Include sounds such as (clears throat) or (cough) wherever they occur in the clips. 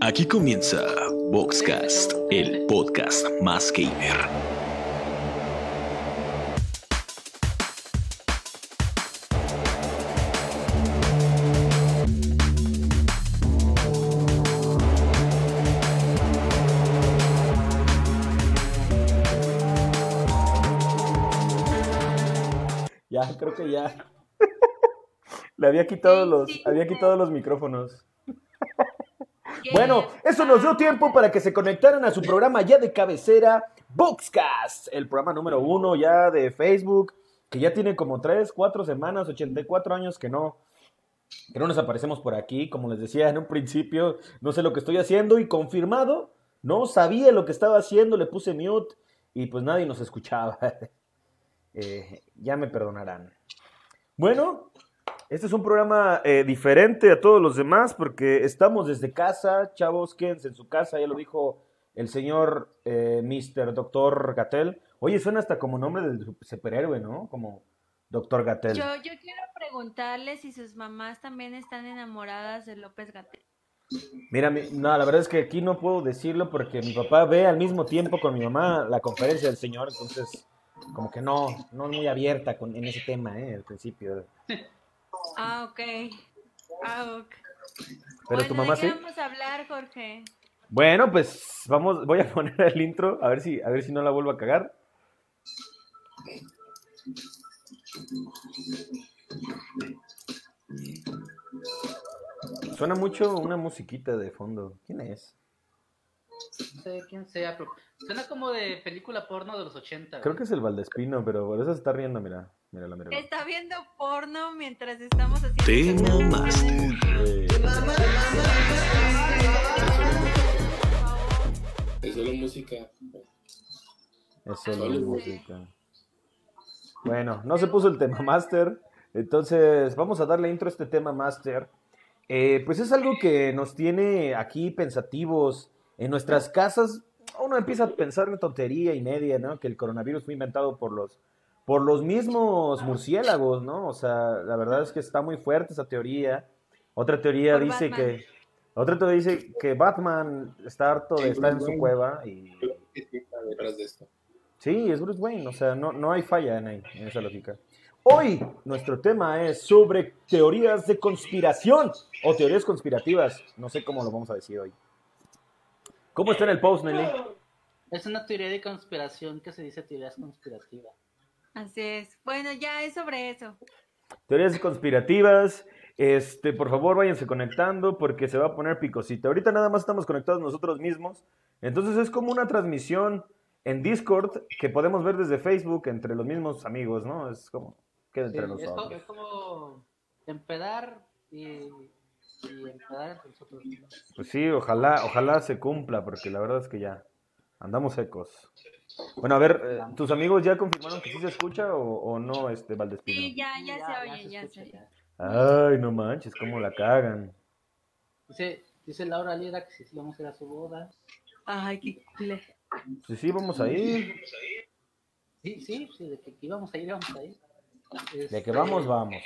Aquí comienza Boxcast, el podcast más gamer. Ya, creo que ya. (laughs) Le había quitado los, había quitado los micrófonos. Bueno, eso nos dio tiempo para que se conectaran a su programa ya de cabecera, Boxcast, el programa número uno ya de Facebook, que ya tiene como 3, 4 semanas, 84 años que no, que no nos aparecemos por aquí. Como les decía en un principio, no sé lo que estoy haciendo y confirmado, no sabía lo que estaba haciendo, le puse mute y pues nadie nos escuchaba. (laughs) Eh, ya me perdonarán. Bueno, este es un programa eh, diferente a todos los demás porque estamos desde casa, chavos, quédense en su casa, ya lo dijo el señor eh, Mr. Doctor Gatel. Oye, suena hasta como nombre del superhéroe, ¿no? Como Doctor Gatel. Yo, yo quiero preguntarle si sus mamás también están enamoradas de López Gatel. Mira, mi- no, la verdad es que aquí no puedo decirlo porque mi papá ve al mismo tiempo con mi mamá la conferencia del señor, entonces como que no, no muy abierta con, en ese tema, ¿eh? Al principio. Ah, ok. Ah, ok. Pero tu Bueno, mamá ¿de qué sí. vamos a hablar, Jorge? Bueno, pues vamos, voy a (laughs) poner el intro, a ver si, a ver si no la vuelvo a cagar. Suena mucho una musiquita de fondo. ¿Quién es? No sé quién sea, pero suena como de película porno de los 80. Creo que es el Valdespino, pero por eso se está riendo, mira. Míralo, míralo. Está viendo porno mientras estamos haciendo... Tema Master. Es solo música. es solo Solo música. Bueno, no se puso el tema master, entonces vamos a darle intro a este tema master. Eh, pues es algo que nos tiene aquí pensativos en nuestras casas. Uno empieza a pensar en tontería y media, ¿no? Que el coronavirus fue inventado por los, por los mismos murciélagos, ¿no? O sea, la verdad es que está muy fuerte esa teoría. Otra teoría Por dice Batman. que, otra teoría dice que Batman está harto de estar en su cueva y ¿Qué tiempo detrás de esto? Sí, es Bruce Wayne, o sea, no, no hay falla en, ahí, en esa lógica. Hoy nuestro tema es sobre teorías de conspiración o teorías conspirativas, no sé cómo lo vamos a decir hoy. ¿Cómo está en el post, Nelly? Es una teoría de conspiración que se dice teorías conspirativas. Así es. Bueno, ya es sobre eso. Teorías conspirativas, este, por favor váyanse conectando porque se va a poner picosita. Ahorita nada más estamos conectados nosotros mismos, entonces es como una transmisión en Discord que podemos ver desde Facebook entre los mismos amigos, ¿no? Es como, queda Sí, entre es, co- nosotros. es como empedar y, y empedar entre nosotros. Pues sí, ojalá, ojalá se cumpla, porque la verdad es que ya andamos secos. Bueno, a ver, eh, ¿tus amigos ya confirmaron que sí se escucha o, o no, este Valdespino? Sí, ya, ya, se oye, ya se oye. ya. Ay, no manches, cómo la cagan. Dice, dice Laura Lira que si sí vamos a ir a su boda. Ay, qué culé. Sí, sí, vamos a ir. Sí, sí, sí, de que íbamos a ir, íbamos a ir. De que Este, vamos, vamos.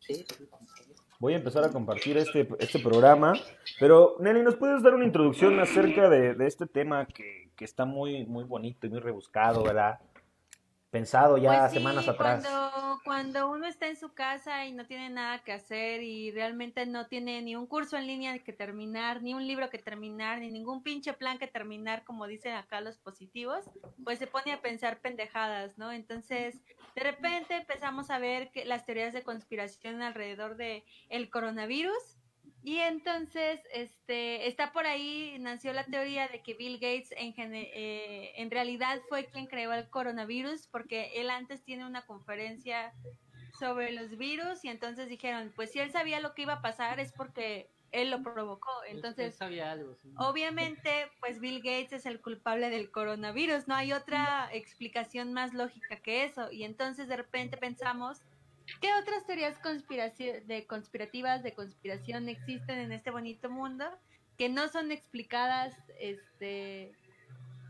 Sí, sí, vamos a ir. Voy a empezar a compartir este, este programa. Pero, Nelly, ¿nos puedes dar una introducción acerca de, de este tema que, que está muy, muy bonito y muy rebuscado, ¿verdad? Pensado ya Pues sí, semanas atrás. Cuando, cuando uno está en su casa y no tiene nada que hacer y realmente no tiene ni un curso en línea que terminar, ni un libro que terminar, ni ningún pinche plan que terminar, como dicen acá los positivos, pues se pone a pensar pendejadas, ¿no? Entonces, de repente empezamos a ver que las teorías de conspiración alrededor de el coronavirus y entonces, este, está por ahí, nació la teoría de que Bill Gates en, eh, en realidad fue quien creó el coronavirus, porque él antes tiene una conferencia sobre los virus y entonces dijeron, pues si él sabía lo que iba a pasar es porque él lo provocó. Él Entonces, sabía algo, sí. obviamente, pues Bill Gates es el culpable del coronavirus, no hay otra explicación más lógica que eso. Y entonces de repente pensamos, ¿qué otras teorías de conspirativas de conspiración existen en este bonito mundo que no son explicadas este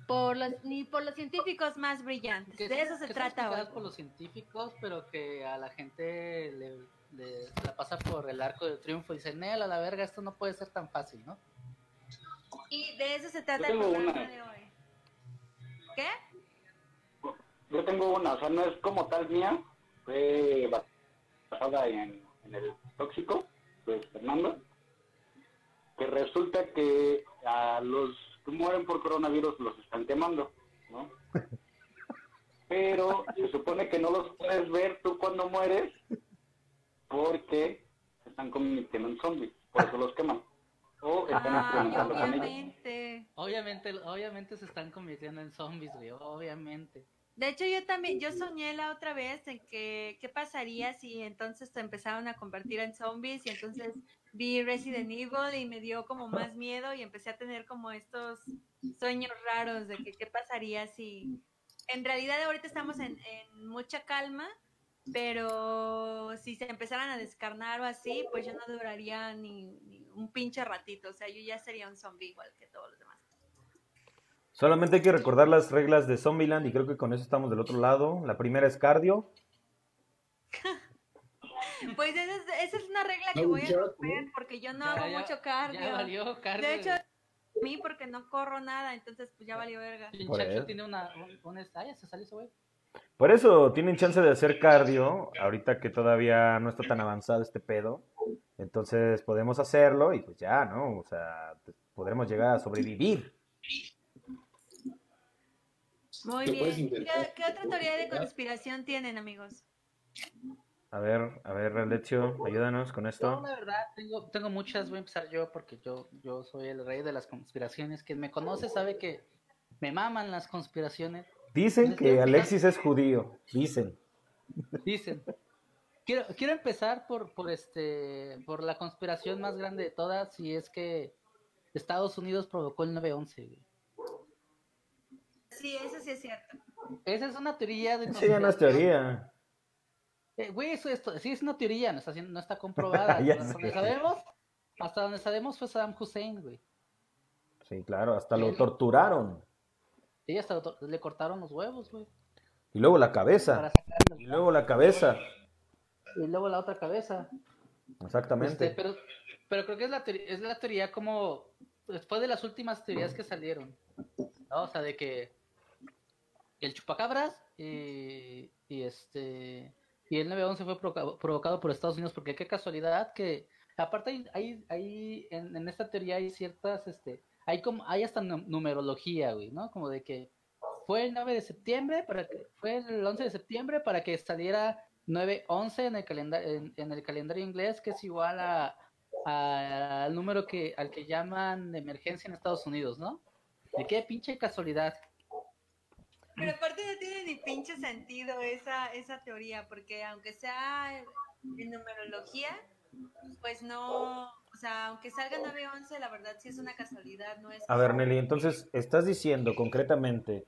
por los ni por los científicos más brillantes? Que De son- eso se que son trata explicadas hoy. por los científicos, pero que a la gente le, le- la pasa por el arco del triunfo y dice, Nel, a la verga, esto no puede ser tan fácil, ¿no? Y de eso se trata el programa una. de hoy. ¿Qué? Yo tengo una, o sea, no es como tal mía, fue basada en, en el tóxico, pues Fernando, que resulta que a los que mueren por coronavirus los están quemando, ¿no? (laughs) Pero se supone que no los puedes ver tú cuando mueres porque se están convirtiendo en zombies, por eso los queman. O están Ah, experimentando con ellos. obviamente. Obviamente, obviamente se están convirtiendo en zombies, güey, obviamente. De hecho, yo también, yo soñé la otra vez en que, ¿qué pasaría si entonces se empezaron a convertir en zombies? Y entonces vi Resident Evil y me dio como más miedo y empecé a tener como estos sueños raros de que qué pasaría si... En realidad ahorita estamos en, en mucha calma, pero si se empezaran a descarnar o así, pues yo no duraría ni, ni un pinche ratito. O sea, yo ya sería un zombie igual que todos los demás. Solamente hay que recordar las reglas de Zombieland y creo que con eso estamos del otro lado. La primera es cardio. (laughs) Pues esa es, esa es una regla que voy a romper porque yo no Ya, hago ya- mucho cardio. Ya valió, cardio. De hecho, a mí porque no corro nada, entonces pues ya valió verga. Action eso. tiene una, un, un- ah, ya se salió ese güey. Por eso tienen chance de hacer cardio, ahorita que todavía no está tan avanzado este pedo. Entonces podemos hacerlo y pues ya, ¿no? O sea, pues, podremos llegar a sobrevivir. Muy ¿Qué puedes bien. ¿Qué, qué otra teoría de conspiración tienen, amigos? A ver, a ver, Lecio, ayúdanos con esto. la verdad, tengo, tengo muchas, voy a empezar yo porque yo, yo soy el rey de las conspiraciones. Quien me conoce sabe que me maman las conspiraciones. Dicen que Alexis es judío, dicen. Dicen. Quiero, quiero empezar por, por este por la conspiración más grande de todas y es que Estados Unidos provocó el 9-11. Sí, eso sí es cierto. Esa es una teoría de Sí, es conspiración. teoría. Eh, Güey, eso esto, sí es una teoría, no está, no está comprobada. (laughs) Ya hasta donde sabemos, hasta donde sabemos fue Saddam Hussein, güey. Sí, claro, hasta lo torturaron. Sí, hasta lo- le cortaron los huevos, güey. Y luego la cabeza. Y luego la cabeza. y luego la otra cabeza. Exactamente. Este, pero, pero creo que es la, teoría, es la teoría como después de las últimas teorías que salieron. ¿no? O sea, de que el chupacabras y, y este y el 911 fue provocado, por Estados Unidos porque qué casualidad que aparte hay, hay, en, esta teoría hay ciertas este hay como hay hasta nu- numerología güey no como de que fue el 9 de septiembre para que fue el 11 de septiembre para que saliera 911 en el calendario en, el calendario inglés que es igual a a- al número que al que llaman de emergencia en Estados Unidos no de qué pinche casualidad Pero aparte no tiene ni pinche sentido esa, esa teoría, porque aunque sea en numerología, pues no, o sea, aunque salga 911, la verdad sí es una casualidad, no es... A ver, Nelly, entonces estás diciendo concretamente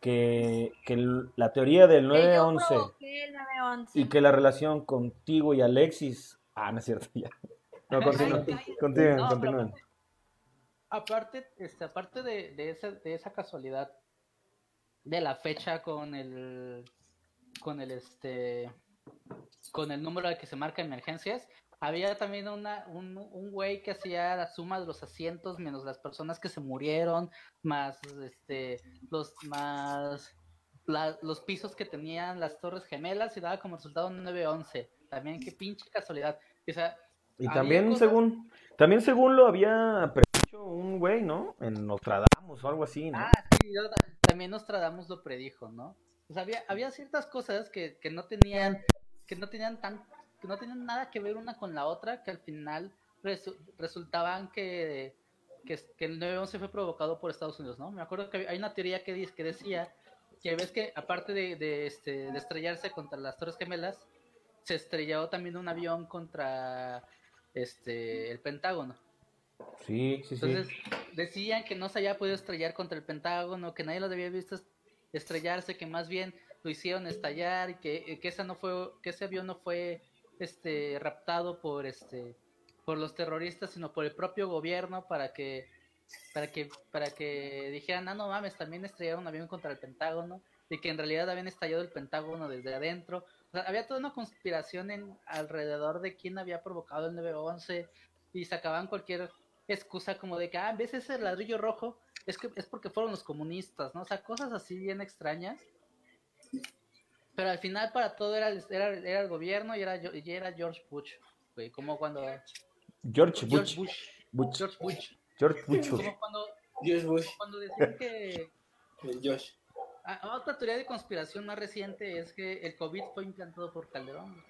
que, que la teoría del que yo 911 provoqué el 911. y que la relación contigo y Alexis. Ah, no es cierto, ya. No, continúen, continúen, No, continúen. Aparte, este, aparte de, de, esa, de esa casualidad de la fecha con el con el este con el número al que se marca emergencias, había también una, un, un güey que hacía la suma de los asientos menos las personas que se murieron, más este los más la- los pisos que tenían las torres gemelas y daba como resultado un 911. También qué pinche casualidad. O sea, Y también cosas- según, también según lo había predicho un güey, ¿no? En Nostradamus o algo así, ¿no? Ah, sí, yo también Nostradamus lo predijo, ¿no? O sea, había, había ciertas cosas que, que no tenían, que no tenían tan, que no tenían nada que ver una con la otra, que al final resu- resultaban que, que, que el 9-11 fue provocado por Estados Unidos, ¿no? Me acuerdo que hay una teoría que, que decía que ves que aparte de, de, este, de estrellarse contra las Torres Gemelas, se estrelló también un avión contra este el Pentágono. Sí, sí. Entonces decían que no se había podido estrellar contra el Pentágono, que nadie lo había visto est- estrellarse, que más bien lo hicieron estallar y que, que esa no fue, que ese avión no fue este raptado por este por los terroristas, sino por el propio gobierno para que para que para que dijeran, ah no mames, también estrellaron un avión contra el Pentágono y que en realidad habían estallado el Pentágono desde adentro. sea, había toda una conspiración en alrededor de quién había provocado el 9-11 y sacaban cualquier excusa como de que, ah, ves ese ladrillo rojo, es que es porque fueron los comunistas, ¿no? O sea, cosas así bien extrañas. Pero al final para todo era, el- era, era el gobierno y era, y era George Bush, güey, como cuando... George George Bush. Bush. Bush. George Bush. George Bush. Como cuando, Josh Bush, cuando decían que... el Josh. Ah, otra teoría de conspiración más reciente es que el COVID fue implantado por Calderón.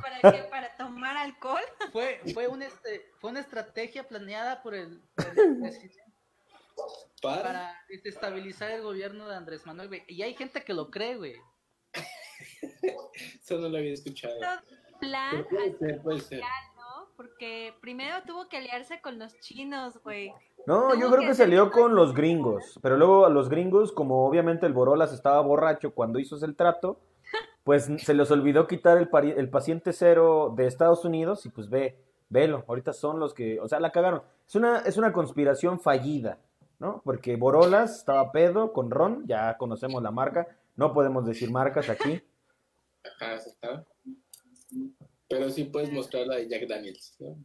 ¿Para qué? ¿Para tomar alcohol? (laughs) Fue, fue, un este, fue una estrategia planeada por el, (laughs) presidente Para, para desestabilizar el gobierno de Andrés Manuel, güey. Y hay gente que lo cree, güey. (laughs) eso no lo había escuchado. Plan puede ser, puede ser. ¿no? Porque primero tuvo que aliarse con los chinos, güey. No, yo creo que que salió un con los gringos, pero luego a los gringos, como obviamente el Borolas estaba borracho cuando hizo el trato, pues se les olvidó quitar el, pari- el paciente cero de Estados Unidos y pues ve, velo, ahorita son los que, o sea, la cagaron. Es una, es una conspiración fallida, ¿no? Porque Borolas estaba pedo con Ron, ya conocemos la marca, no podemos decir marcas aquí. Ajá, está. Pero sí puedes mostrar la de Jack Daniels. ¿no?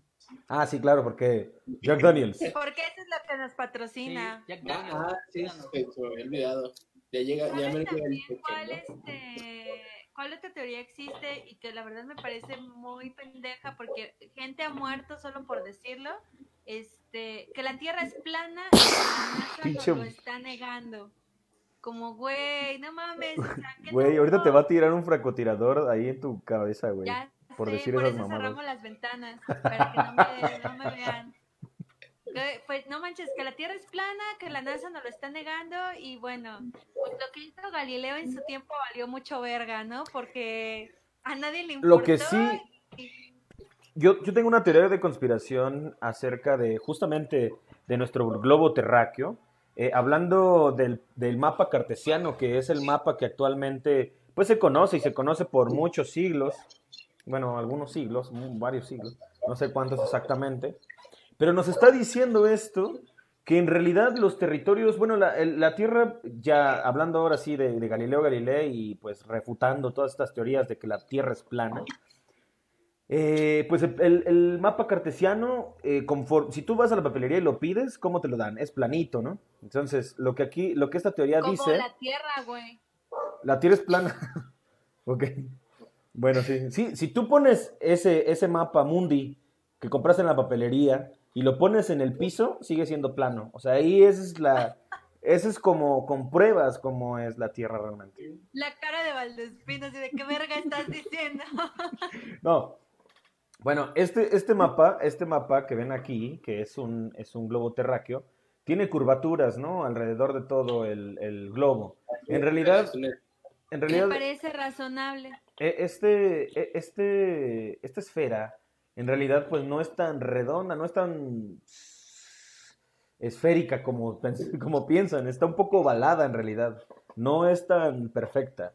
Ah, sí, claro, porque Jack Daniels. (laughs) Porque eso es lo que nos Sí, patrocina. Jack Daniels, Ah, sí, se me había olvidado. Ya llega, ya me ¿Sabes olvidé el también cuál, pequeño. este, cuál otra teoría existe y que la verdad me parece muy pendeja porque gente ha muerto solo por decirlo? Este, que la Tierra es plana y la lo está negando. Como, güey, no mames. o sea, qué Güey, ahorita te va a tirar un francotirador ahí en tu cabeza, güey. Ya por sé, decir por esas eso mamadas. cerramos las ventanas, para que no me, no me vean. Que, Pues no manches, que la Tierra es plana, que la NASA nos lo está negando y bueno, pues lo que hizo Galileo en su tiempo valió mucho verga, ¿no? Porque a nadie le importó. Lo que sí, yo, yo tengo una teoría de conspiración acerca de justamente de nuestro globo terráqueo, eh, hablando del, del mapa cartesiano, que es el mapa que actualmente pues se conoce y se conoce por muchos siglos, bueno, algunos siglos, varios siglos, no sé cuántos exactamente, pero nos está diciendo esto que en realidad los territorios, bueno, la, Tierra, ya hablando ahora sí de, de Galileo Galilei y pues refutando todas estas teorías de que la Tierra es plana, eh, pues el, mapa cartesiano, eh, conform- si tú vas a la papelería y lo pides, ¿cómo te lo dan? Es planito, ¿no? Entonces, lo que aquí, lo que esta teoría Como dice, la Tierra, güey. la Tierra es plana. (laughs) ok. Bueno, sí. Sí, si tú pones ese, ese mapa mundi que compraste en la papelería y lo pones en el piso, sigue siendo plano. O sea, ahí esa es la... Ese es como compruebas cómo es la Tierra realmente. La cara de Valdespino, así de qué verga estás diciendo. (laughs) No. Bueno, este, este mapa, este mapa que ven aquí, que es un, es un globo terráqueo, tiene curvaturas, ¿no? Alrededor de todo el, el globo. En realidad, en Me realidad, parece razonable. e- este, e- este, esta esfera, en realidad, pues no es tan redonda, no es tan esférica como, (laughs) como piensan, está un poco ovalada en realidad, no es tan perfecta.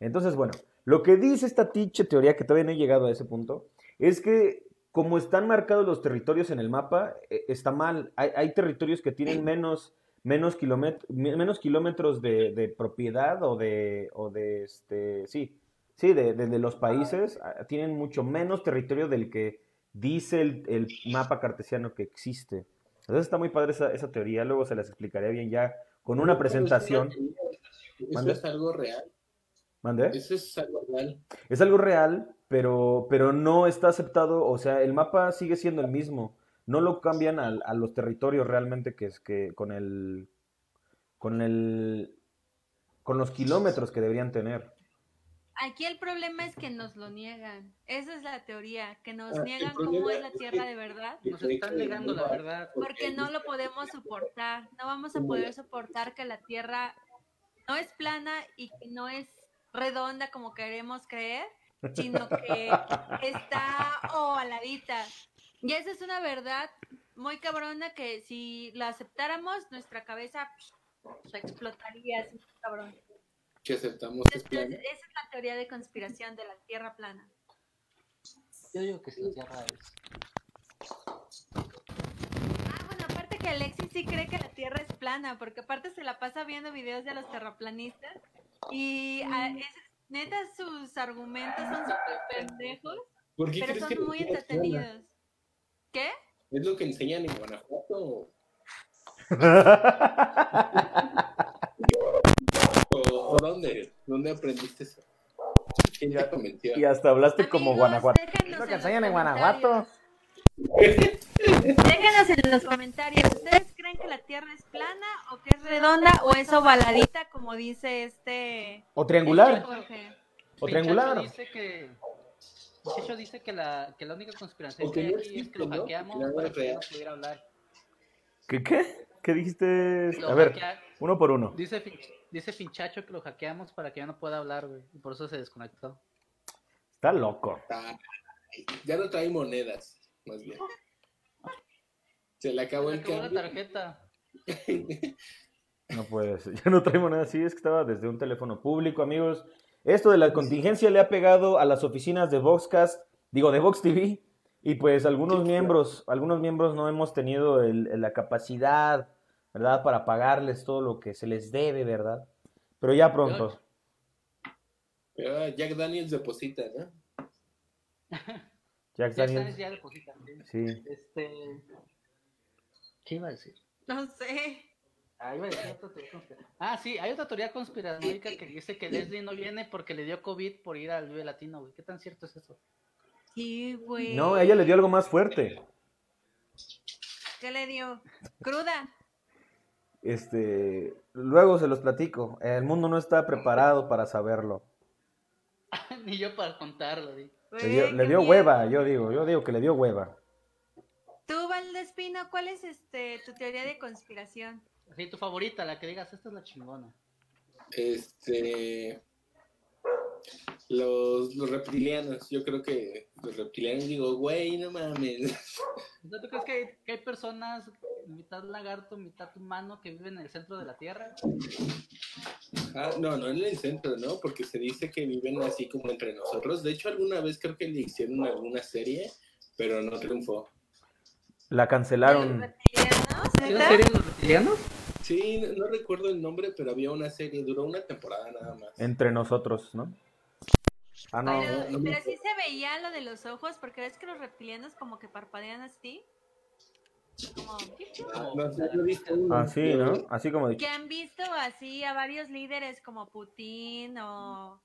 Entonces, bueno, lo que dice esta tiche teoría, que todavía no he llegado a ese punto, es que como están marcados los territorios en el mapa, eh, está mal. Hay, territorios que tienen menos, menos, menos kilómetros de, de propiedad o de, o de este, sí, sí, de, de- de los países, ah, tienen mucho menos territorio del que dice el, el mapa cartesiano que existe. Entonces está muy padre esa, esa teoría, luego se las explicaré bien ya con una presentación. Eso ¿Mande? es algo real. ¿Mande? Eso es algo real. Es algo real, pero, pero no está aceptado, o sea, el mapa sigue siendo el mismo. No lo cambian al- a, los territorios realmente que es que con el con el con los kilómetros que deberían tener. Aquí el problema es que nos lo niegan. Esa es la teoría, que nos Ah, niegan cómo es la es que- Tierra de verdad. Nos están negando la verdad. Porque no lo podemos soportar. No vamos a poder soportar que la Tierra no es plana y que no es redonda como queremos creer, sino que está ovaladita. Y esa es una verdad muy cabrona que si la aceptáramos, nuestra cabeza explotaría así, cabrón. Que aceptamos que es Teoría de conspiración de la Tierra plana. Yo digo que sí, la Tierra es. Ah, bueno, aparte que Alexis sí cree que la Tierra es plana, porque aparte se la pasa viendo videos de los terraplanistas y a- es- Neta, sus argumentos son súper pendejos, ¿Por qué pero crees que son muy entretenidos. ¿Qué? ¿Es lo que enseñan en Guanajuato? ¿O, (laughs) o dónde? ¿Dónde aprendiste eso? ¿Quién te convenció? y hasta hablaste como Amigos, Guanajuato. déjenos Es lo que en los enseñan en Guanajuato. Déjenos en los comentarios. ¿Ustedes creen que la Tierra es plana o que es redonda o es ovaladita, como dice este O triangular. Jorge? O triangular. dice que Pinchacho dice que la, que la única conspiración que hay aquí es que lo hackeamos para que no pudiera hablar. ¿Qué qué? ¿Qué dijiste? Lo A ver, hackea- uno por uno. Dice, dice Pinchacho que lo hackeamos para que ya no pueda hablar, güey. Y por eso se desconectó. Está loco. Ay, ya no trae monedas, más bien. Se le acabó Se el acabó la cambio. tarjeta. No puede ser. (laughs) Ya no traemos nada así, es que estaba desde un teléfono público, amigos. Esto de la contingencia le ha pegado a las oficinas de Voxcast, digo, de Vox TV, y pues algunos Sí, miembros, algunos miembros no hemos tenido el- la capacidad, ¿verdad? Para pagarles todo lo que se les debe, ¿verdad? Pero ya pronto. Jack Daniels deposita, ¿no? (laughs) Jack Daniels. ya depositan. sí. Sí. Este. ¿Qué iba a decir? No sé. Ah, iba a decir otra teoría conspira- Ah, sí, hay otra teoría conspiranoica que dice que Leslie no viene porque le dio COVID por ir al Vive Latino, güey. ¿Qué tan cierto es eso? Sí, güey. No, ella le dio algo más fuerte. ¿Qué le dio? Cruda. Este, luego se los platico. El mundo no está preparado para saberlo. (laughs) Ni yo para contarlo. Le dio, le dio hueva, yo digo, yo digo que le dio hueva. Tú, Valdespino, ¿cuál es este tu teoría de conspiración? Así, tu favorita, la que digas, esta es la chingona. Este. Los, los reptilianos, yo creo que los reptilianos digo, güey, no mames. O sea, ¿Tú crees que hay, que hay personas, mitad lagarto, mitad humano, que viven en el centro de la Tierra? Ah, no, no en el centro, ¿no? Porque se dice que viven así como entre nosotros. De hecho, alguna vez creo que le hicieron alguna serie, pero no triunfó. La cancelaron. ¿Reptilianos? ¿Hay ¿Neta? una serie de los reptilianos? Sí, no, no recuerdo el nombre, pero había una serie, duró una temporada nada más. Entre nosotros, ¿no? Ah, no. Pero, no me pero sí se veía lo de los ojos, porque ves que los reptilianos como que parpadean así. Como Ah, Así, pero- ¿no? Así como de que han visto así a varios líderes como Putin o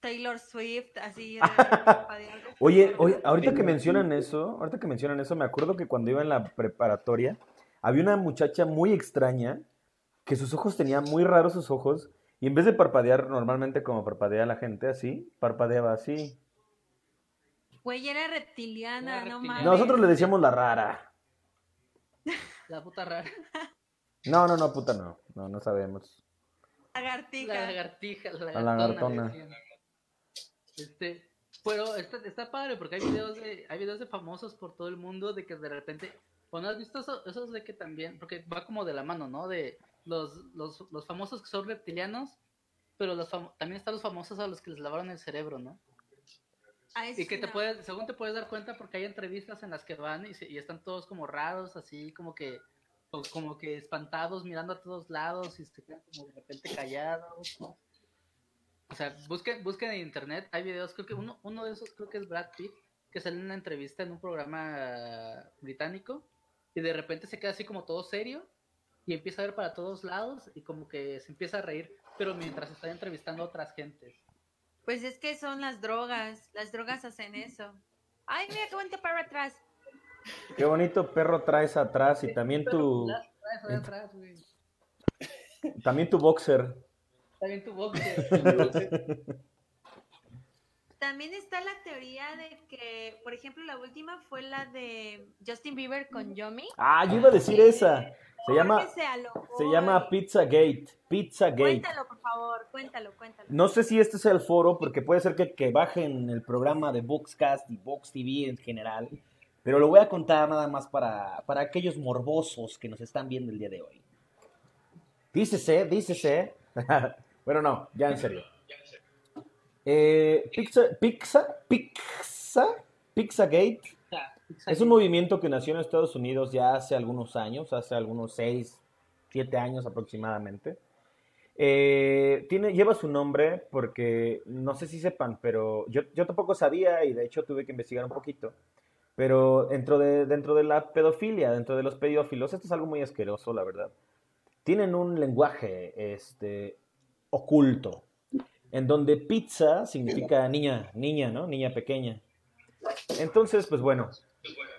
Taylor Swift, así. parpadeando. (laughs) Oye, oye, ahorita que mencionan eso, ahorita que mencionan eso, me acuerdo que cuando iba en la preparatoria, había una muchacha muy extraña que sus ojos tenían muy raros sus ojos y en vez de parpadear normalmente como parpadea la gente así, parpadeaba así. Güey, era reptiliana, Era no mames. Nosotros le decíamos la rara. La puta rara. No, no, no, puta, no. No, no sabemos. Lagartija. La lagartija, la La lagartona. lagartona. le decían. Este, pero está, está padre porque hay videos de, hay videos de famosos por todo el mundo de que de repente, ¿o no has visto eso, esos de que también, porque va como de la mano, ¿no? De los, los, los famosos que son reptilianos, pero los también están los famosos a los que les lavaron el cerebro, ¿no? Ah, Y que te no. puedes, según te puedes dar cuenta porque hay entrevistas en las que van y, se- y están todos como raros, así como que como que espantados mirando a todos lados y se quedan como de repente callados. O sea, busquen, busquen en internet, hay videos, creo que uno, uno de esos creo que es Brad Pitt, que sale en una entrevista en un programa británico y de repente se queda así como todo serio y empieza a ver para todos lados y como que se empieza a reír, pero mientras está entrevistando a otras gentes. Pues es que son las drogas. Las drogas hacen eso. Ay, mira qué bonito para atrás. Qué bonito perro traes atrás y también tu, atrás, güey. también tu boxer. Bien tu boxer. (laughs) También está la teoría de que, por ejemplo, la última fue la de Justin Bieber con Yomi. Ah, yo iba a decir esa. Se llama, Jorge se llama y- Pizzagate. Pizzagate. Cuéntalo, por favor, cuéntalo, cuéntalo. No sé si este sea el foro, porque puede ser que, que bajen el programa de Boxcast y Box TV en general, pero lo voy a contar nada más para, para aquellos morbosos que nos están viendo el día de hoy. Dícese, dícese. (laughs) bueno, no, ya en serio. Eh, Pizza, Pizza, Pizza, Pizzagate es un movimiento que nació en Estados Unidos ya hace algunos años, hace algunos 6, 7 años aproximadamente. Eh, tiene, lleva su nombre porque no sé si sepan, pero yo, yo tampoco sabía y de hecho tuve que investigar un poquito. Pero dentro de, dentro de la pedofilia, dentro de los pedófilos, esto es algo muy asqueroso, la verdad. Tienen un lenguaje este, oculto, en donde pizza significa niña, niña, ¿no? Niña pequeña. Entonces, pues bueno,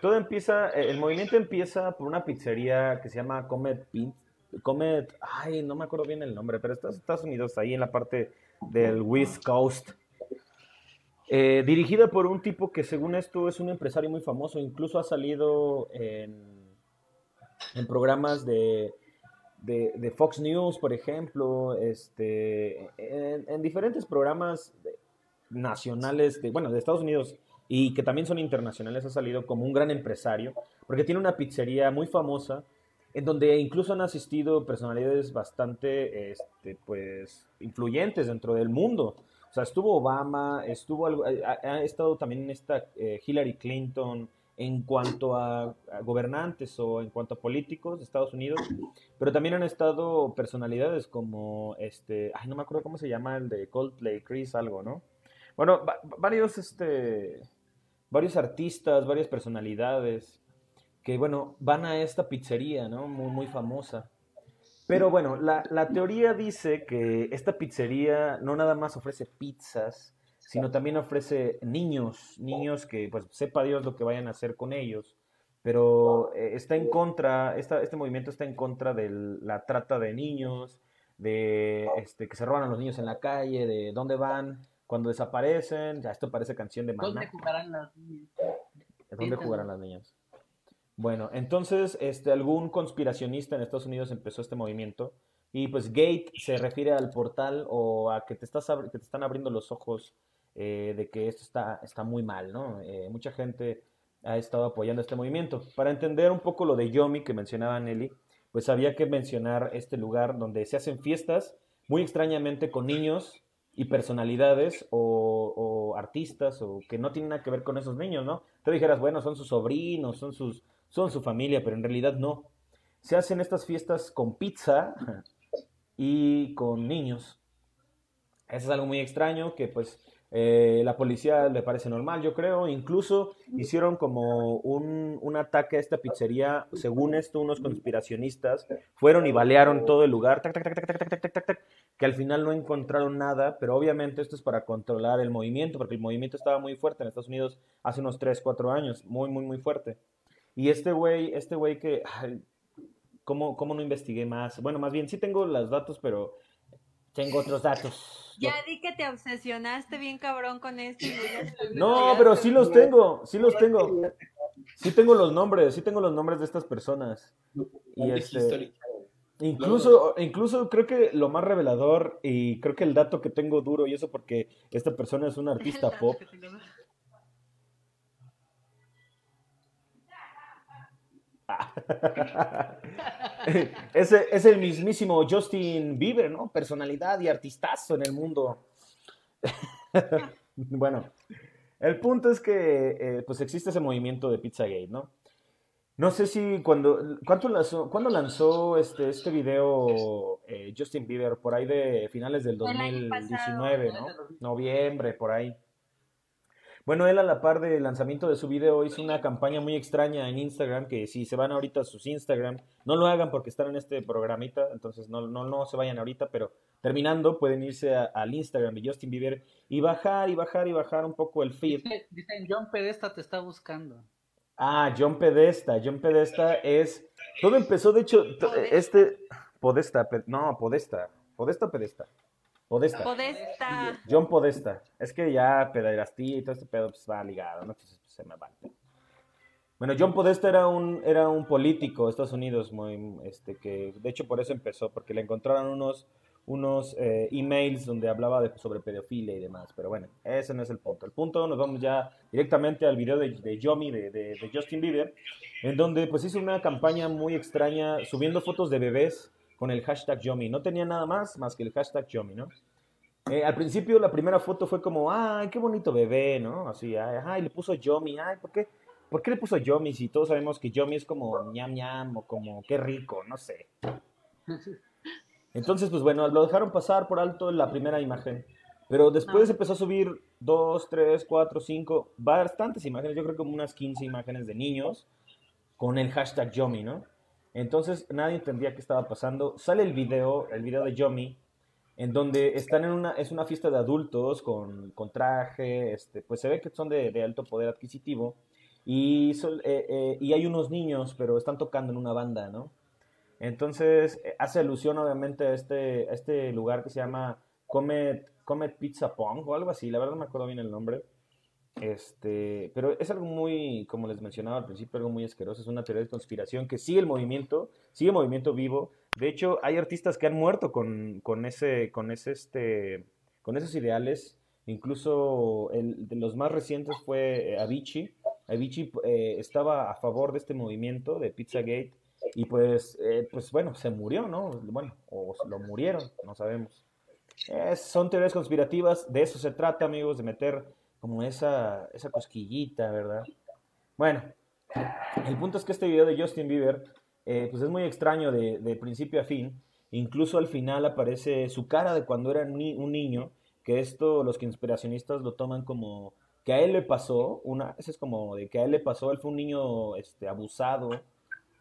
todo empieza, eh, el movimiento empieza por una pizzería que se llama Comet Pizza. Comet, ay, no me acuerdo bien el nombre, pero está en Estados Unidos, ahí en la parte del West Coast. Eh, dirigida por un tipo que según esto es un empresario muy famoso, incluso ha salido en, en programas de, de, Fox News, por ejemplo, este, en, en diferentes programas nacionales, bueno, de Estados Unidos y que también son internacionales, ha salido como un gran empresario, porque tiene una pizzería muy famosa, en donde incluso han asistido personalidades bastante, este, pues, influyentes dentro del mundo. O sea, estuvo Obama, estuvo, algo- ha, ha estado también esta eh, Hillary Clinton en cuanto a, a gobernantes o en cuanto a políticos de Estados Unidos, pero también han estado personalidades como, este, ay, no me acuerdo cómo se llama el de Coldplay, Chris algo, ¿no? Bueno, va- varios, este, varios artistas, varias personalidades que, bueno, van a esta pizzería, ¿no? Muy, muy famosa. Pero bueno, la, la teoría dice que esta pizzería no nada más ofrece pizzas, sino también ofrece niños, niños que pues sepa Dios lo que vayan a hacer con ellos, pero eh, está en contra, esta, este movimiento está en contra de la trata de niños, de este, que se roban a los niños en la calle, de dónde van, cuando desaparecen, ya esto parece canción de ¿Dónde Maná. jugarán las niñas? ¿Dónde jugarán las niñas? Bueno, entonces este, algún conspiracionista en Estados Unidos empezó este movimiento y pues Gate se refiere al portal o a que te, estás que te están abriendo los ojos eh, de que esto está, está muy mal, ¿no? Eh, mucha gente ha estado apoyando este movimiento. Para entender un poco lo de Yomi que mencionaba Nelly, pues había que mencionar este lugar donde se hacen fiestas, muy extrañamente con niños y personalidades o, o artistas o que no tienen nada que ver con esos niños, ¿no? Te dijeras, bueno, son sus sobrinos, son sus, son su familia, pero en realidad no. Se hacen estas fiestas con pizza y con niños. Eso es algo muy extraño que pues eh, la policía le parece normal, yo creo. Incluso hicieron como un, un, ataque a esta pizzería. Según esto, unos conspiracionistas fueron y balearon todo el lugar. Que al final no encontraron nada, pero obviamente esto es para controlar el movimiento, porque el movimiento estaba muy fuerte en Estados Unidos hace unos 3, 4 años. Muy, muy, muy fuerte. Y este güey, este güey que... ¿cómo, ¿Cómo no investigué más? Bueno, más bien sí tengo los datos, pero tengo otros datos. Ya di que te obsesionaste bien cabrón con esto. No, pero sí los tengo, sí los tengo. Sí tengo los nombres, sí tengo los nombres de estas personas. Y este, incluso, incluso creo que lo más revelador y creo que el dato que tengo duro y eso porque esta persona es una artista pop. (laughs) Es el mismísimo Justin Bieber, ¿no? Personalidad y artistazo en el mundo. (laughs) bueno, el punto es que eh, pues existe ese movimiento de Pizzagate, ¿no? No sé si cuando, ¿cuánto lanzó, ¿cuándo lanzó este, este video eh, Justin Bieber? Por ahí de finales del El año 2019, pasado, ¿no? Noviembre, por ahí. Bueno, él a la par del lanzamiento de su video hizo una campaña muy extraña en Instagram, que si se van ahorita a sus Instagram, no lo hagan porque están en este programita, entonces no, no, no se vayan ahorita, pero terminando pueden irse a- al Instagram de Justin Bieber y bajar y bajar y bajar un poco el feed. Dice- Dicen, John Pedesta te está buscando. Ah, John Pedesta. John Pedesta es. Todo empezó, de hecho, este. Podesta, no, Podesta. Podesta o Pedesta. Podesta. Podesta. John Podesta. Es que ya pederastía y todo este pedo pues, va ligado, ¿no? Entonces pues, se me va. Bueno, John Podesta era un, era un político de Estados Unidos, muy, este, que de hecho por eso empezó, porque le encontraron unos, unos eh, emails donde hablaba de, sobre pedofilia y demás. Pero bueno, ese no es el punto. El punto, nos vamos ya directamente al video de, de Yomi, de, de, de Justin Bieber, en donde pues hizo una campaña muy extraña subiendo fotos de bebés con el hashtag Yomi. No tenía nada más más que el hashtag Yomi, ¿no? Eh, al principio la primera foto fue como, ay, qué bonito bebé, ¿no? Así, ay, ay, le puso Yomi, ay, ¿por qué? ¿Por qué le puso Yomi si todos sabemos que Yomi es como ñam ñam o como qué rico, no sé. Entonces, pues bueno, lo dejaron pasar por alto en la primera imagen. Pero después Ah. empezó a subir dos, tres, cuatro, cinco, bastantes imágenes, yo creo como unas 15 imágenes de niños con el hashtag Yomi, ¿no? Entonces nadie entendía qué estaba pasando. Sale el video, el video de Yomi, en donde están en una, es una fiesta de adultos con, con traje, este, pues se ve que son de, de alto poder adquisitivo. Y, eh, eh, y hay unos niños, pero están tocando en una banda, ¿no? Entonces eh, hace alusión obviamente a este, a este lugar que se llama Comet, Comet Pizza Pong o algo así, la verdad no me acuerdo bien el nombre. Este, pero es algo muy, como les mencionaba al principio, algo muy asqueroso, es una teoría de conspiración que sigue el movimiento, sigue el movimiento vivo. De hecho, hay artistas que han muerto con, con ese, con ese, este, con esos ideales. Incluso de los más recientes fue eh, Avicii. Avicii eh, estaba a favor de este movimiento de Pizzagate y pues, eh, pues bueno, se murió, ¿no? Bueno, o lo murieron, no sabemos. Son teorías conspirativas, de eso se trata, amigos, de meter como esa, esa cosquillita, ¿verdad? Bueno, el punto es que este video de Justin Bieber, eh, pues es muy extraño de, de principio a fin. Incluso al final aparece su cara de cuando era un niño, que esto los conspiracionistas lo toman como que a él le pasó, una, ese es como de que a él le pasó, él fue un niño este, abusado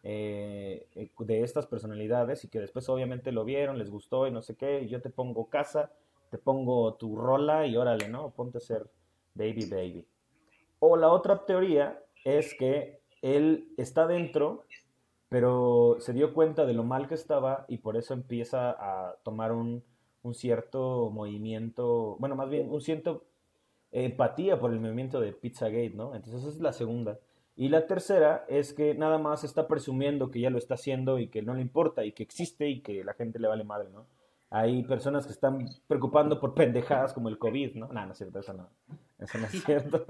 eh, eh, de estas personalidades y que después obviamente lo vieron, les gustó y no sé qué, y yo te pongo casa, te pongo tu rola y órale, ¿no? Ponte a ser baby baby. O la otra teoría es que él está dentro, pero se dio cuenta de lo mal que estaba y por eso empieza a tomar un, un cierto movimiento, bueno, más bien un cierto empatía por el movimiento de Pizzagate, ¿no? Entonces esa es la segunda. Y la tercera es que nada más está presumiendo que ya lo está haciendo y que no le importa y que existe y que la gente le vale madre, ¿no? Hay personas que están preocupando por pendejadas como el COVID, ¿no? No, no es cierto, eso no. Eso no es (laughs) cierto.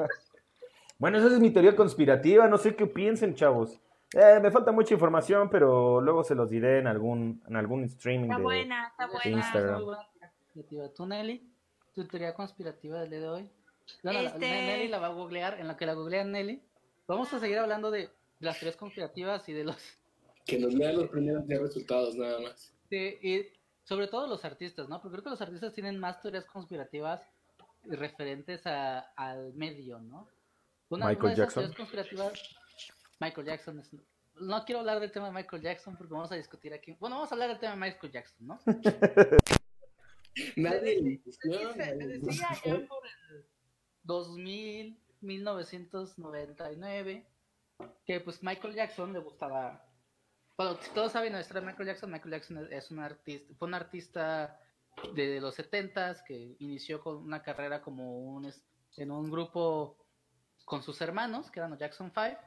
Bueno, esa es mi teoría conspirativa, no sé qué piensen, chavos. Eh, me falta mucha información, pero luego se los diré en algún, en algún streaming Está de... buena, está buena. Instagram. Teoría conspirativa. ¿Tú, Nelly? ¿Tu teoría conspirativa del día de hoy? No, no, la- Este- Nelly la va a googlear. En lo que la googlea Nelly, vamos a seguir hablando de las teorías conspirativas y de los... Que nos lea los primeros 10 resultados nada más. de- y sobre todo los artistas, ¿no? Porque creo que los artistas tienen más teorías conspirativas referentes a- al medio, ¿no? Una, Michael una de esas Jackson. teorías conspirativas... Michael Jackson es... No quiero hablar del tema de Michael Jackson porque vamos a discutir aquí. Bueno, vamos a hablar del tema de Michael Jackson, ¿no? (laughs) Nadie le Se decía ya por el 2000, 1999, que pues Michael Jackson le gustaba. Bueno, si todos saben la historia de Michael Jackson, Michael Jackson es- es un artista, fue un artista de los 70s que inició con una carrera como un es- en un grupo con sus hermanos, que eran los Jackson 5,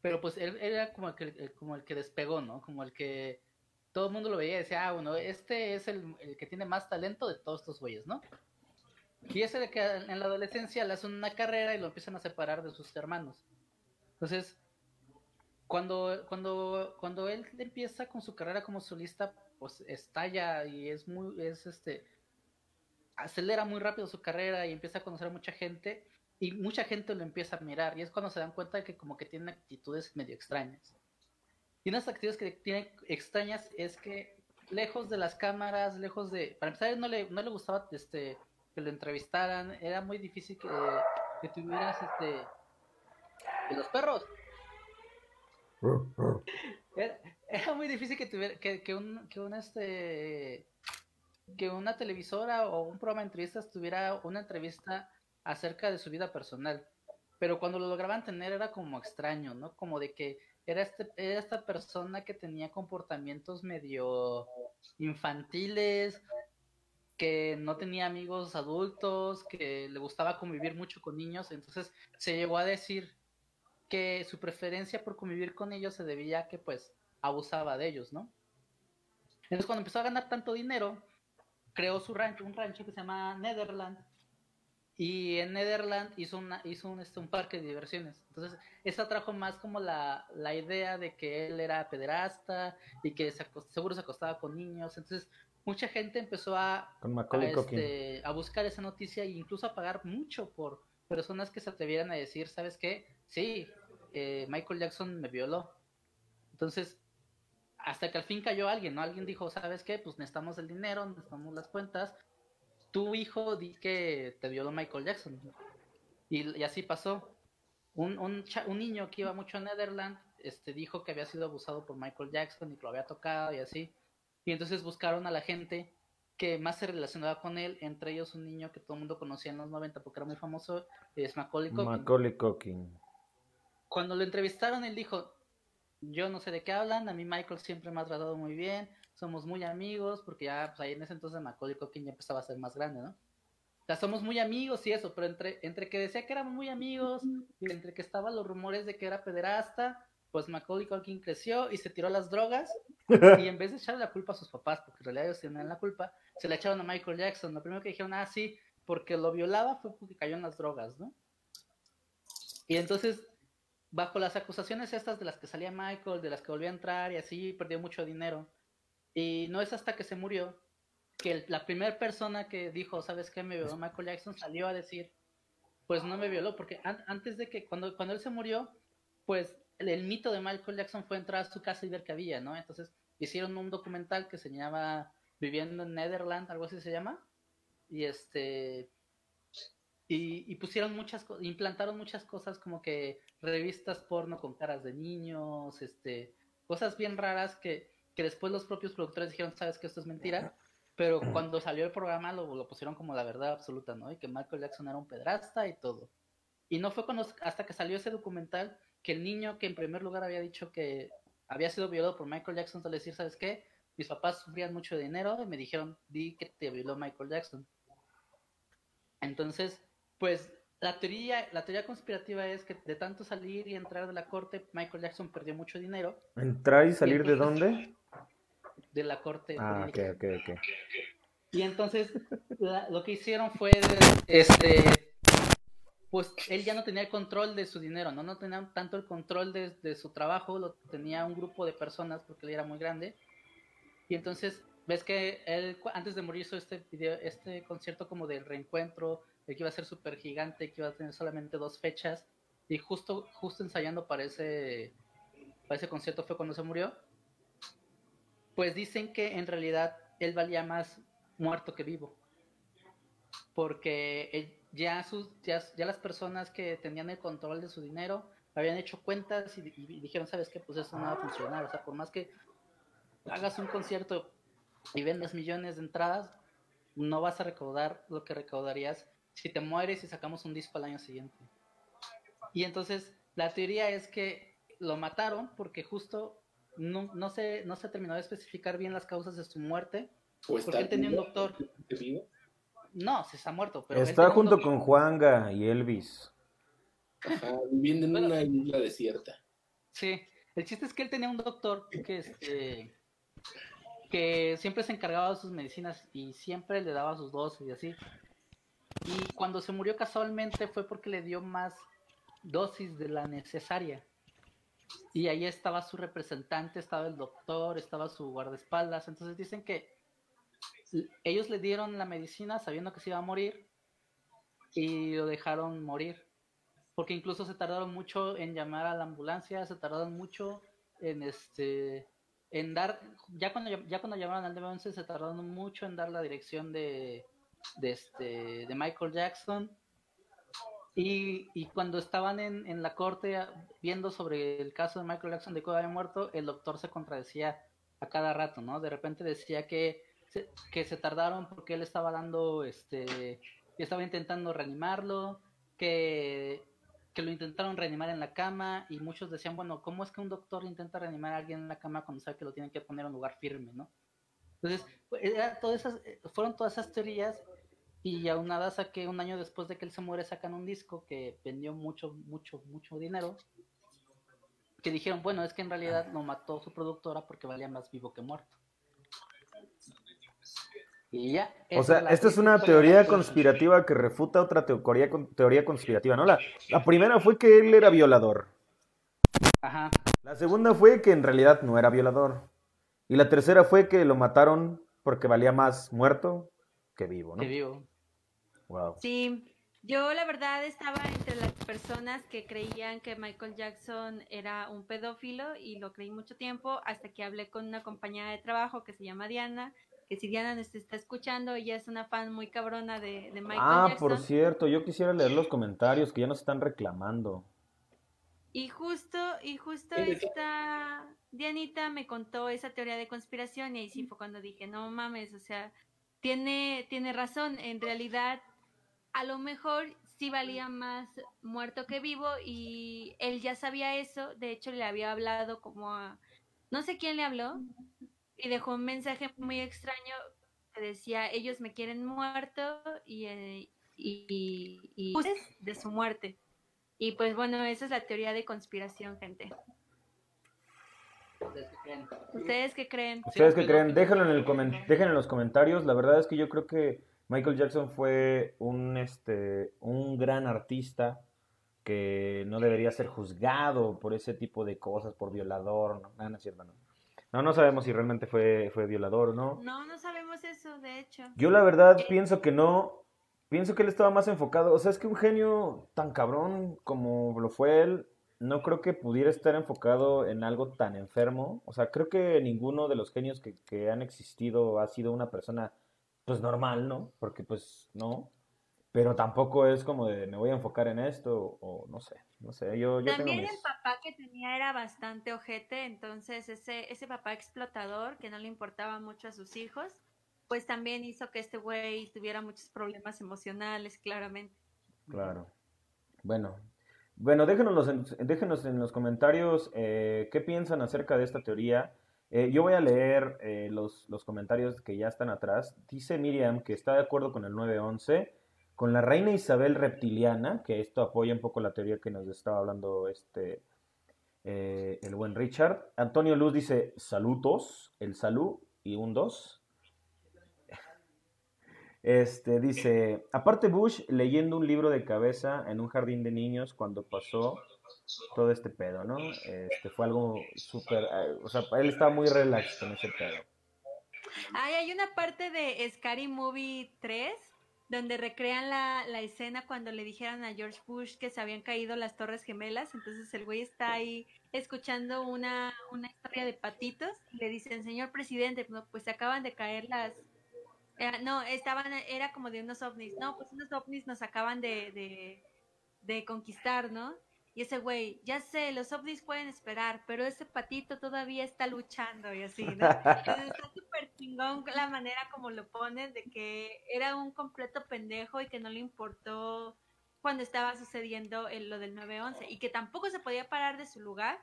pero pues él era como el que, el- como el que despegó, ¿no? Como el que todo el mundo lo veía y decía, ah, bueno, este es el, el que tiene más talento de todos estos güeyes, ¿no? Y ese de que en la adolescencia le hacen una carrera y lo empiezan a separar de sus hermanos. Entonces, cuando, cuando, cuando él empieza con su carrera como solista, pues estalla y es muy, es este, acelera muy rápido su carrera y empieza a conocer a mucha gente y mucha gente lo empieza a admirar y es cuando se dan cuenta de que como que tiene actitudes medio extrañas. Y unas actitudes que tiene extrañas es que lejos de las cámaras, lejos de... Para empezar, no le, no le gustaba este, que lo entrevistaran, era muy difícil que, que tuvieras este... de los perros. Era, era muy difícil que tuviera que, que un, que un este que una televisora o un programa de entrevistas tuviera una entrevista acerca de su vida personal. Pero cuando lo lograban tener era como extraño, ¿no? Como de que era, este, era esta persona que tenía comportamientos medio infantiles, que no tenía amigos adultos, que le gustaba convivir mucho con niños. Entonces se llegó a decir que su preferencia por convivir con ellos se debía a que pues abusaba de ellos, ¿no? Entonces cuando empezó a ganar tanto dinero, creó su rancho, un rancho que se llama Netherland, y en Netherland hizo, una, hizo un, este, un parque de diversiones. Entonces, eso trajo más como la, la idea de que él era pederasta y que se acost- seguro se acostaba con niños. Entonces, mucha gente empezó a, este, a buscar esa noticia e incluso a pagar mucho por personas que se atrevieran a decir, ¿sabes qué? Sí, eh, Michael Jackson me violó. Entonces, hasta que al fin cayó alguien, ¿no? Alguien dijo, ¿sabes qué? Pues necesitamos el dinero, necesitamos las cuentas. Tu hijo di que te violó Michael Jackson. Y, y así pasó. Un, un niño que iba mucho a Netherland este, dijo que había sido abusado por Michael Jackson y que lo había tocado y así. Y entonces buscaron a la gente que más se relacionaba con él, entre ellos un niño que todo el mundo conocía en los 90 porque era muy famoso, es Macaulay Culkin. Macaulay Culkin. Cuando lo entrevistaron, él dijo, yo no sé de qué hablan, a mí Michael siempre me ha tratado muy bien, somos muy amigos, porque ya pues, ahí en ese entonces Macaulay Culkin ya empezaba a ser más grande, ¿no? O sea, somos muy amigos y eso, pero entre, entre que decía que éramos muy amigos y entre que estaban los rumores de que era pederasta, pues Macaulay Culkin creció y se tiró a las drogas y en vez de echarle la culpa a sus papás, porque en realidad ellos tenían la culpa, se la echaron a Michael Jackson. Lo primero que dijeron, ah, sí, porque lo violaba fue porque cayó en las drogas, ¿no? Y entonces, bajo las acusaciones estas de las que salía Michael, de las que volvió a entrar y así, perdió mucho dinero. Y no es hasta que se murió que el- la primera persona que dijo, ¿sabes qué? Me violó Michael Jackson, salió a decir, pues no me violó, porque an- antes de que, cuando, cuando él se murió, pues el, el mito de Michael Jackson fue entrar a su casa y ver qué había, ¿no? Entonces hicieron un documental que se llama Viviendo en Netherland, algo así se llama, y este y, y pusieron muchas cosas, implantaron muchas cosas como que revistas porno con caras de niños, este, cosas bien raras que, que después los propios productores dijeron, sabes que esto es mentira, pero cuando salió el programa lo, lo pusieron como la verdad absoluta, ¿no? Y que Michael Jackson era un pedrasta y todo. Y no fue cuando, hasta que salió ese documental que el niño que en primer lugar había dicho que había sido violado por Michael Jackson, sale decir, ¿sabes qué? Mis papás sufrían mucho dinero y me dijeron, di que te violó Michael Jackson. Entonces, pues la teoría, la teoría conspirativa es que de tanto salir y entrar de la corte, Michael Jackson perdió mucho dinero ¿Entrar y salir de entonces- dónde? de la corte. Ah, ok, ok, ok. Y entonces la- lo que hicieron fue, este, pues él ya no tenía el control de su dinero, no, no tenía tanto el control de, de su trabajo, lo tenía un grupo de personas porque él era muy grande. Y entonces ves que él antes de morir hizo este video, este concierto como del reencuentro, el que iba a ser súper gigante, que iba a tener solamente dos fechas. Y justo, justo ensayando para ese, para ese concierto fue cuando se murió. Pues dicen que en realidad él valía más muerto que vivo. Porque ya, sus, ya, ya las personas que tenían el control de su dinero habían hecho cuentas y dijeron, ¿sabes qué? Pues eso no va a funcionar. O sea, por más que hagas un concierto y vendas millones de entradas, no vas a recaudar lo que recaudarías si te mueres y sacamos un disco al año siguiente. Y entonces la teoría es que lo mataron porque justo no, no, se, no se terminó de especificar bien las causas de su muerte. ¿O Porque él tenía un doctor. ¿Está vivo? No, se está muerto. Pero Está junto con Juanga y Elvis. Ajá, viviendo en Bueno. una isla desierta. Sí, el chiste es que él tenía un doctor que este que siempre se encargaba de sus medicinas y siempre le daba sus dosis y así. Y cuando se murió casualmente fue porque le dio más dosis de la necesaria. Y ahí estaba su representante, estaba el doctor, estaba su guardaespaldas. Entonces dicen que ellos le dieron la medicina sabiendo que se iba a morir y lo dejaron morir porque incluso se tardaron mucho en llamar a la ambulancia, se tardaron mucho en este en dar ya cuando ya cuando llamaron al 911 se tardaron mucho en dar la dirección de de este de Michael Jackson y, y cuando estaban en, en la corte ah, viendo sobre el caso de Michael Jackson de que había muerto, el doctor se contradecía a cada rato, ¿no? De repente decía que se, que se tardaron porque él estaba dando, este, estaba intentando reanimarlo, que, que lo intentaron reanimar en la cama y muchos decían, bueno, ¿cómo es que un doctor intenta reanimar a alguien en la cama cuando sabe que lo tienen que poner en un lugar firme, ¿no? Entonces, pues, era todas esas, eh, fueron todas esas teorías y aunadas a que un año después de que él se muere sacan un disco que vendió mucho, mucho, mucho dinero. Que dijeron, bueno, es que en realidad lo mató su productora porque valía más vivo que muerto. Y ya. O sea, esta es una teoría. conspirativa que refuta otra teoría, teoría conspirativa, ¿no? La, la primera fue que él era violador. Ajá. La segunda fue que en realidad no era violador. Y la tercera fue que lo mataron porque valía más muerto que vivo, ¿no? Que vivo. Wow. Sí, Yo la verdad estaba entre las personas que creían que Michael Jackson era un pedófilo y lo creí mucho tiempo hasta que hablé con una compañera de trabajo que se llama Diana, que si Diana nos está escuchando, ella es una fan muy cabrona de, de Michael Ah, Jackson. por cierto, yo quisiera leer los comentarios que ya nos están reclamando. Y justo, y justo esta Dianita me contó esa teoría de conspiración y ahí sí fue cuando dije, no mames, o sea, tiene, tiene razón, en realidad a lo mejor sí valía más muerto que vivo y él ya sabía eso, de hecho le había hablado como a, no sé quién le habló y dejó un mensaje muy extraño que decía, ellos me quieren muerto y, eh, y, y- y de su muerte. Y pues bueno, esa es la teoría de conspiración, gente. ¿Ustedes qué creen? ¿Ustedes qué creen? ¿Ustedes Sí, qué creen? Déjenlo en, el comen- dejen en los comentarios. La verdad es que yo creo que Michael Jackson fue un, este, un gran artista que no debería ser juzgado por ese tipo de cosas, por violador. No, no, no es cierto, no. No, no sabemos si realmente fue, fue violador o no. No, no sabemos eso, de hecho. Yo la verdad pienso que no. Pienso que él estaba más enfocado. O sea, es que un genio tan cabrón como lo fue él, no creo que pudiera estar enfocado en algo tan enfermo. O sea, creo que ninguno de los genios que, que han existido ha sido una persona, pues normal, ¿no? Porque pues no. Pero tampoco es como de me voy a enfocar en esto o no sé, no sé. Yo, yo tengo También mis... el papá que tenía era bastante ojete, entonces ese, ese papá explotador que no le importaba mucho a sus hijos, pues también hizo que este güey tuviera muchos problemas emocionales, claramente. Claro. Bueno, bueno, déjenos, en, déjenos en los comentarios eh, qué piensan acerca de esta teoría. Eh, yo voy a leer eh, los, los comentarios que ya están atrás. Dice Miriam que está de acuerdo con el 911, con la reina Isabel reptiliana, que esto apoya un poco la teoría que nos estaba hablando este el buen Richard. Antonio Luz dice saludos, el salud y un dos. Este dice, aparte Bush leyendo un libro de cabeza en un jardín de niños cuando pasó todo este pedo, ¿no? Este fue algo súper, eh, o sea, él estaba muy relax con ese pedo. Ay, hay una parte de Scary Movie 3 donde recrean la, la escena cuando le dijeron a George Bush que se habían caído las Torres Gemelas. Entonces el güey está ahí escuchando una, una historia de patitos. Y le dicen, señor presidente, pues se acaban de caer las. No, estaban, era como de unos ovnis. No, pues unos ovnis nos acaban de, de, conquistar, ¿no? Y ese güey, ya sé, los ovnis pueden esperar, pero ese patito todavía está luchando y así, ¿no? Está súper chingón la manera como lo ponen, de que era un completo pendejo y que no le importó cuando estaba sucediendo lo del 9-11 y que tampoco se podía parar de su lugar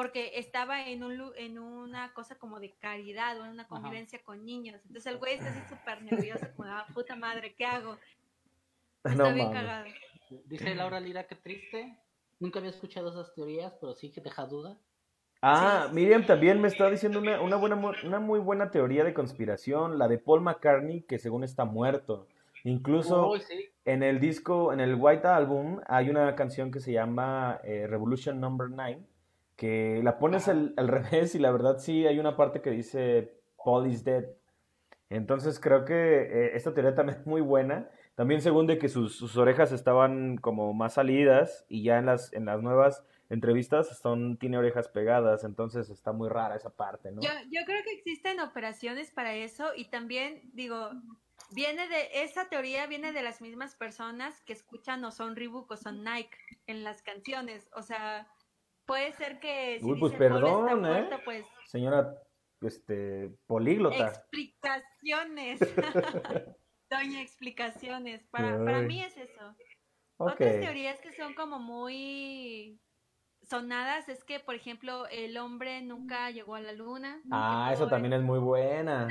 porque estaba en, un, lu- en una cosa como de caridad o en una convivencia con niños. Entonces el güey está así súper nervioso, como, ah, puta madre, ¿qué hago? (laughs) Está No bien cagado. Dice Laura Lira que triste. Nunca había escuchado esas teorías, pero sí que deja duda. Ah, Sí. Miriam también me está diciendo una, una buena, una muy buena teoría de conspiración, la de Paul McCartney, que según está muerto. Incluso sí. en el disco, en el White Album, hay una canción que se llama eh, Revolution Number 9, que la pones al, al (laughs) revés y la verdad sí hay una parte que dice Paul is dead. Entonces creo que eh, esta teoría también es muy buena. También según de que sus, sus orejas estaban como más salidas y ya en las, en las nuevas entrevistas son, tiene orejas pegadas, entonces está muy rara esa parte, ¿no? Yo, yo creo que existen operaciones para eso y también, digo, viene de, esa teoría viene de las mismas personas que escuchan o son Reebok o son Nike en las canciones. O sea, puede ser que si Uy, pues dice perdón, ¿eh? pues Señora, este, políglota. explicaciones. (laughs) Doña explicaciones. Para, mí es eso. Otras teorías que son como muy sonadas es que, por ejemplo, el hombre nunca llegó a la luna. Ah, eso también es muy buena.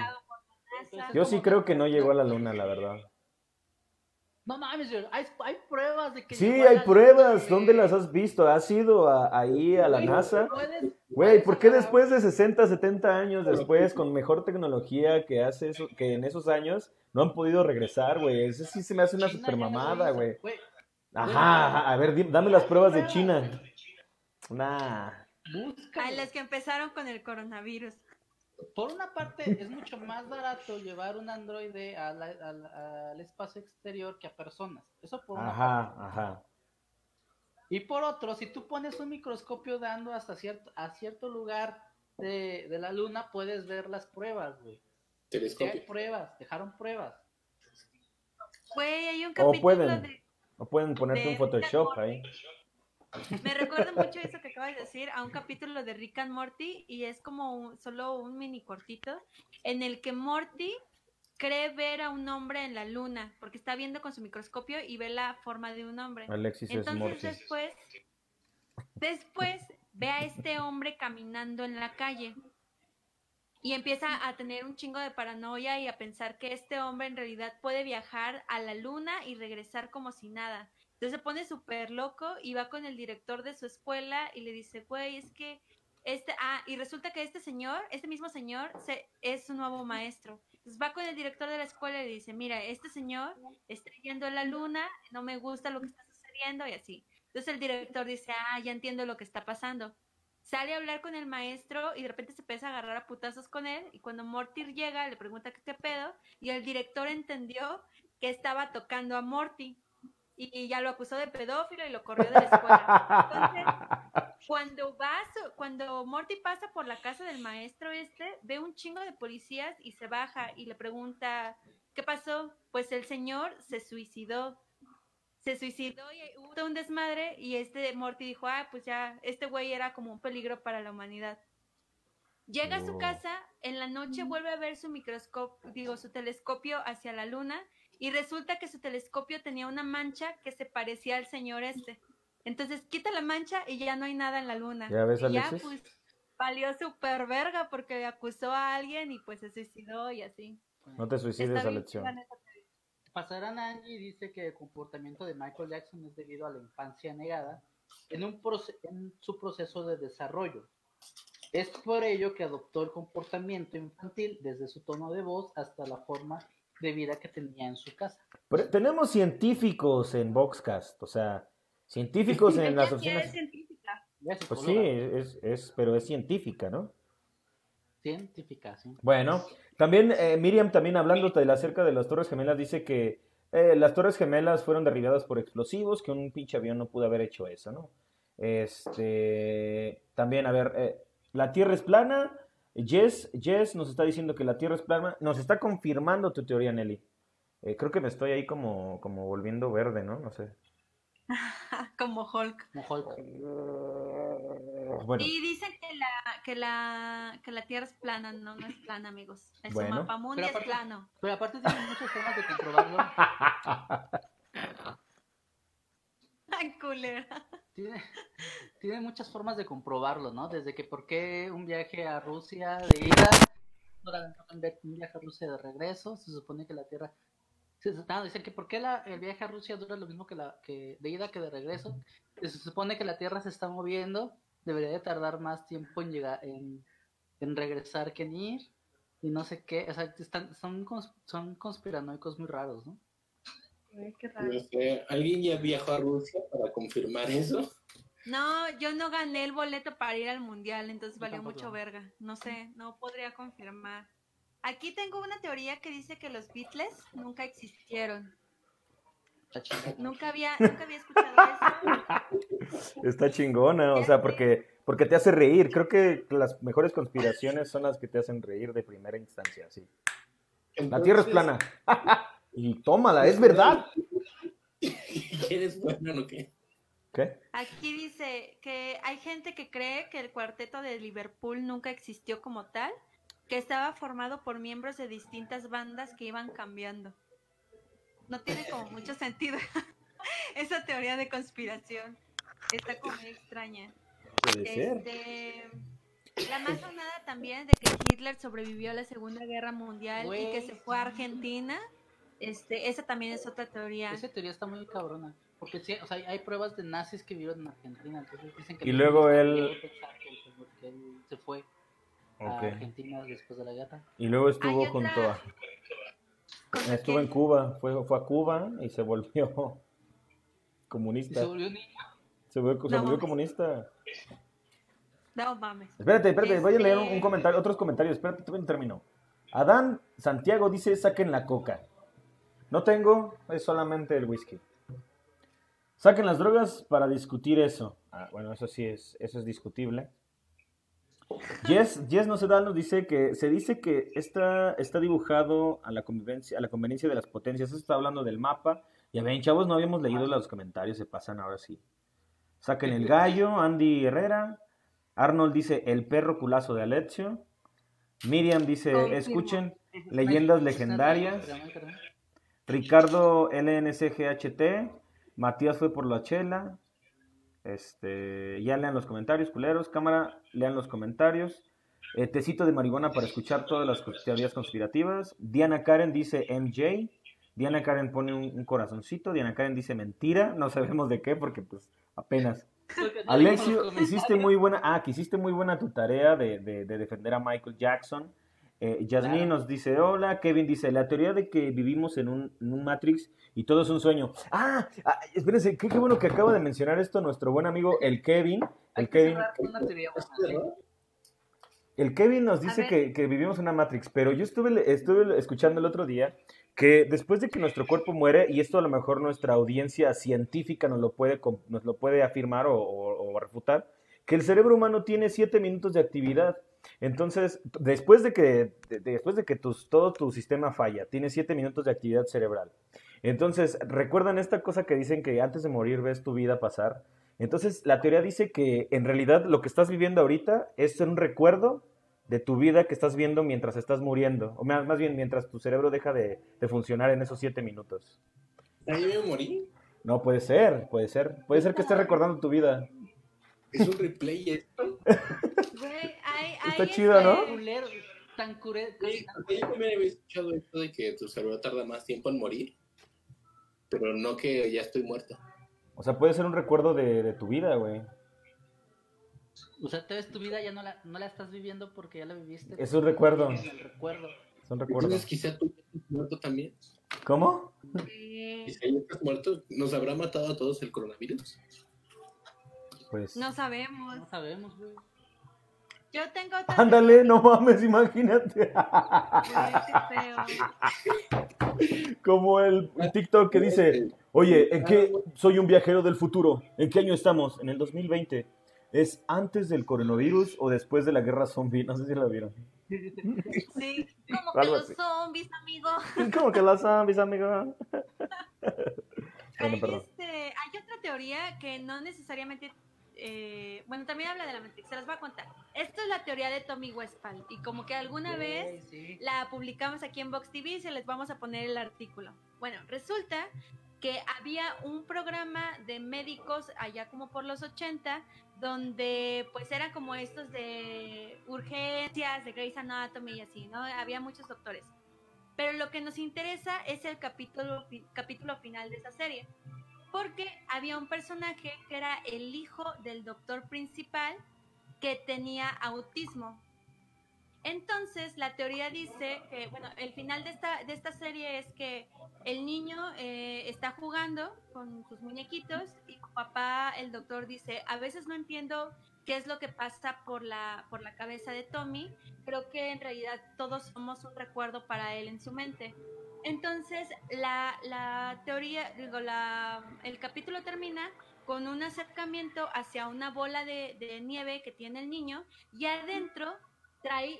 Yo sí creo que no llegó a la luna, la verdad. No mames, hay, hay pruebas de que. Sí, hay pruebas. ¿Dónde las has visto? ¿Has ido a- ahí a la Güey, NASA? puedes- Güey, ¿por qué después de 60, 70 años después, con mejor tecnología que hace eso, que en esos años, no han podido regresar, güey? Eso sí se me hace una China super mamada, güey. Ajá, ajá, a ver, di- dame las pruebas de China. Nah. Busca. Ay, las que empezaron con el coronavirus. Por una parte es mucho más barato llevar un androide al, al- al espacio exterior que a personas. Eso por una Ajá, ajá. Y por otro, si tú pones un microscopio dando hasta cierto, a cierto lugar de, de la luna, puedes ver las pruebas, güey. Sí hay Telescopio. pruebas, dejaron pruebas. Güey, hay un O capítulo pueden. de... O pueden ponerte de un Photoshop ahí. Me recuerda mucho eso que acabas de decir a un capítulo de Rick and Morty y es como un- solo un mini cortito en el que Morty cree ver a un hombre en la luna porque está viendo con su microscopio y ve la forma de un hombre. Alexis es Entonces después, después ve a este hombre caminando en la calle y empieza a tener un chingo de paranoia y a pensar que este hombre en realidad puede viajar a la luna y regresar como si nada. Entonces se pone súper loco y va con el director de su escuela y le dice, güey, es que este, ah, y resulta que este señor, este mismo señor, se, es su nuevo maestro. Entonces va con el director de la escuela y le dice, mira, este señor está yendo a la luna, no me gusta lo que está sucediendo y así. Entonces el director dice, ah, ya entiendo lo que está pasando. Sale a hablar con el maestro y de repente se empieza a agarrar a putazos con él y cuando Morty llega le pregunta qué, qué pedo y el director entendió que estaba tocando a Morty y ya lo acusó de pedófilo y lo corrió de la escuela. (laughs) Cuando va, su- cuando Morty pasa por la casa del maestro este, ve un chingo de policías y se baja y le pregunta, ¿qué pasó? Pues el señor se suicidó. Se suicidó y hubo un desmadre y este Morty dijo, ah, pues ya, este güey era como un peligro para la humanidad. Llega a su casa, en la noche vuelve a ver su microscopio, digo, su telescopio hacia la luna y resulta que su telescopio tenía una mancha que se parecía al señor este. Entonces quita la mancha y ya no hay nada en la luna. ¿Ya ves, y ya pues valió súper verga porque acusó a alguien y pues se suicidó y así. No te suicides, teoría. Pasarán Angie dice que el comportamiento de Michael Jackson es debido a la infancia negada en, un proce- en su proceso de desarrollo. Es por ello que adoptó el comportamiento infantil desde su tono de voz hasta la forma de vida que tenía en su casa. Pero tenemos científicos en Boxcast, o sea, científicos en (laughs) las sí es oficinas. científica. Pues sí, es, es, pero es científica, ¿no? científica, sí. Bueno, también eh, Miriam, también hablando de acerca de las Torres Gemelas, dice que eh, las Torres Gemelas fueron derribadas por explosivos, que un pinche avión no pudo haber hecho eso, ¿no? Este, también, a ver, eh, la Tierra es plana. Jess, Jess nos está diciendo que la Tierra es plana. Nos está confirmando tu teoría, Nelly. Eh, creo que me estoy ahí como, como volviendo verde, ¿no? No sé. (laughs) Como Hulk. Como Hulk. Bueno, Y dicen que la, que la, que la Tierra es plana, no, no es plana, amigos. El Bueno. mapamundi Pero es aparte- plano. Pero aparte tiene muchas formas de comprobarlo. (laughs) (laughs) Tiene, muchas formas de comprobarlo, ¿no? Desde que por qué un viaje a Rusia de ida, un vi- un viaje a Rusia de regreso, se supone que la Tierra... No, dicen que por qué la- el viaje a Rusia dura lo mismo que, la, que de ida que de regreso. Se supone que la Tierra se está moviendo, debería de tardar más tiempo en llegar, en, regresar que en ir, y no sé qué, o sea, están, son, son conspiranoicos muy raros, ¿no? Ay, qué raro. No sé, ¿Alguien ya viajó a Rusia para confirmar eso? No, yo no gané el boleto para ir al mundial, entonces Yo valió tampoco. mucho verga. No sé, no podría confirmar. Aquí tengo una teoría que dice que los Beatles nunca existieron. Nunca había, nunca había escuchado eso. está chingona, o sea, porque, porque te hace reír. Creo que las mejores conspiraciones son las que te hacen reír de primera instancia, sí. La Tierra es plana. (laughs) y tómala, es verdad. (laughs) ¿Quieres bueno o qué? ¿Qué? Aquí dice que hay gente que cree que el cuarteto de Liverpool nunca existió como tal, que estaba formado por miembros de distintas bandas que iban cambiando. No tiene como mucho sentido (laughs) esa teoría de conspiración. Está como muy extraña. Puede ser. Este, la más sonada también de que Hitler sobrevivió a la Segunda Guerra Mundial y que se fue a. Argentina. Este, esa también es otra teoría. Esa teoría está muy cabrona. Porque sí, o sea, hay pruebas de nazis que vivieron en Argentina. Entonces dicen que Y luego es él- que se- fue a. Argentina después de la guerra. Y luego estuvo junto a... Estuvo en Cuba, fue, fue a Cuba y se volvió (laughs) Y comunista. se volvió niño. Se volvió, se comunista. No mames. Espérate, espérate, voy a leer un, Este- un comentario, otros comentarios. Espérate, todavía no termino. Adán Santiago dice, saquen la coca. No tengo, es solamente el whisky. Saquen las drogas para discutir eso. Ah, bueno, eso sí es, eso es discutible. Yes, yes no se da, nos dice que se dice que está, está dibujado a la convivencia, a la conveniencia de las potencias. Eso está hablando del mapa. Ya ven, chavos, no habíamos leído los comentarios, se pasan ahora sí. Saquen el gallo, Andy Herrera. Arnold dice el perro culazo de Alexio. Miriam dice, escuchen, leyendas legendarias. Ricardo LNCGHT. Matías fue por la chela. Este, ya lean los comentarios, culeros. Cámara, lean los comentarios. Eh, tecito de marihuana para escuchar todas las teorías conspirativas. Diana Karen dice MJ. Diana Karen pone un, un corazoncito. Diana Karen dice mentira. No sabemos de qué porque pues apenas. Alexio, hiciste muy buena, ah, que hiciste muy buena tu tarea de, de- de defender a Michael Jackson. Eh, Yasmín Claro. nos dice, hola, Kevin dice, la teoría de que vivimos en un, en un Matrix y todo es un sueño. Ah, ah, espérense, qué, qué bueno que acaba de mencionar esto nuestro buen amigo, el Kevin. El Kevin, una teoría buena, ¿eh? el Kevin nos dice que, que vivimos en una Matrix, pero yo estuve, estuve escuchando el otro día que después de que nuestro cuerpo muere, y esto a lo mejor nuestra audiencia científica nos lo puede, nos lo puede afirmar o, o- o refutar, que el cerebro humano tiene siete minutos de actividad. Entonces, después de que, de- después de que tus- todo tu sistema falla, tiene siete minutos de actividad cerebral. Entonces, ¿recuerdan esta cosa que dicen que antes de morir ves tu vida pasar? Entonces, la teoría dice que en realidad lo que estás viviendo ahorita es un recuerdo de tu vida que estás viendo mientras estás muriendo, o más, más bien mientras tu cerebro deja de, de funcionar en esos siete minutos. Ahí me morí. No, puede ser, puede ser. Puede ser que estés recordando tu vida. Es un replay esto. Güey, (laughs) (laughs) hay, hay Está chido, ¿no? Culero, tan cure- Sí, yo también había escuchado esto de que tu cerebro tarda más tiempo en morir, pero no que ya estoy muerto. O sea, puede ser un recuerdo de, de tu vida, güey. O sea, entonces tu vida ya no la, no la estás viviendo porque ya la viviste. Es un recuerdo. Es el recuerdo. Es un recuerdo. Entonces quizá tú estás muerto también. ¿Cómo? Quizá ya estás muerto. ¿Nos habrá matado a todos el coronavirus? Pues. no sabemos. No sabemos, güey. Yo tengo otra Ándale, no mames, imagínate. Como el TikTok que dice, oye, ¿en qué soy un viajero del futuro? ¿En qué año estamos? En el 2020. ¿Es antes del coronavirus o después de la guerra zombie? No sé si lo vieron. Sí, (laughs) como que los zombies, amigo. ¿Cómo que las zombies, amigo? Bueno, Hay, este, hay otra teoría que no necesariamente. Eh, bueno, también habla de la Matrix. Se las voy a contar. Esta es la teoría de Tommy Westphal. Y como que alguna vez Sí. la publicamos aquí en Vox TV y se les vamos a poner el artículo. Bueno, resulta que había un programa de médicos allá como por los 80 donde pues eran como estos de urgencias, de Grey's Anatomy y así, ¿no? Había muchos doctores. Pero lo que nos interesa es el capítulo, capítulo final de esa serie. Porque había un personaje que era el hijo del doctor principal que tenía autismo. Entonces, la teoría dice que, bueno, el final de esta, de esta serie es que el niño eh, está jugando con sus muñequitos y papá, el doctor, dice, a veces no entiendo qué es lo que pasa por la, por la cabeza de Tommy, creo que en realidad todos somos un recuerdo para él en su mente. Entonces, la, la teoría, digo, la, el capítulo termina con un acercamiento hacia una bola de, de nieve que tiene el niño y adentro trae,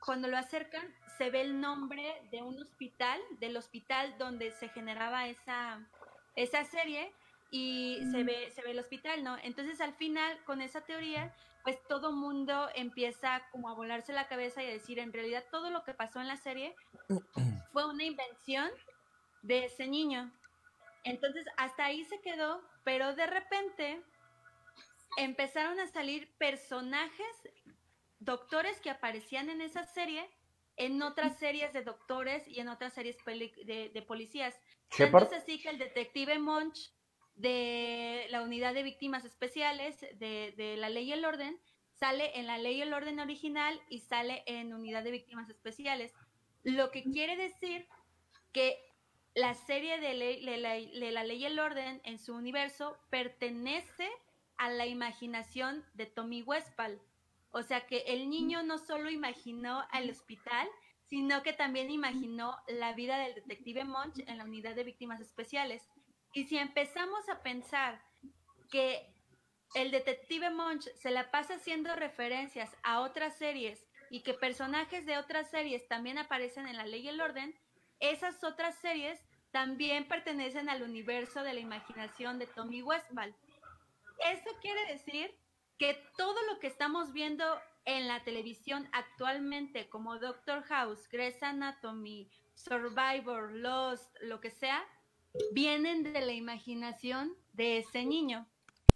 cuando lo acercan, se ve el nombre de un hospital, del hospital donde se generaba esa, esa serie y se ve, se ve el hospital, ¿no? Entonces al final, con esa teoría, pues todo mundo empieza como a volarse la cabeza y a decir, en realidad todo lo que pasó en la serie (clears throat) fue una invención de ese niño. Entonces hasta ahí se quedó, pero de repente empezaron a salir personajes doctores que aparecían en esa serie en otras series de doctores y en otras series de, de policías. Shepard. Tanto es así que el detective Monch de la unidad de víctimas especiales de, de la ley y el orden sale en la ley y el orden original y sale en unidad de víctimas especiales. Lo que quiere decir que la serie de, ley- de la, ley y el orden en su universo pertenece a la imaginación de Tommy Westphal. O sea que el niño no solo imaginó al hospital, sino que también imaginó la vida del detective Munch en la unidad de víctimas especiales. Y si empezamos a pensar que el detective Munch se la pasa haciendo referencias a otras series y que personajes de otras series también aparecen en La Ley y el Orden, esas otras series también pertenecen al universo de la imaginación de Tommy Westphal. Eso quiere decir que todo lo que estamos viendo en la televisión actualmente, como Doctor House, Grey's Anatomy, Survivor, Lost, lo que sea, vienen de la imaginación de ese niño.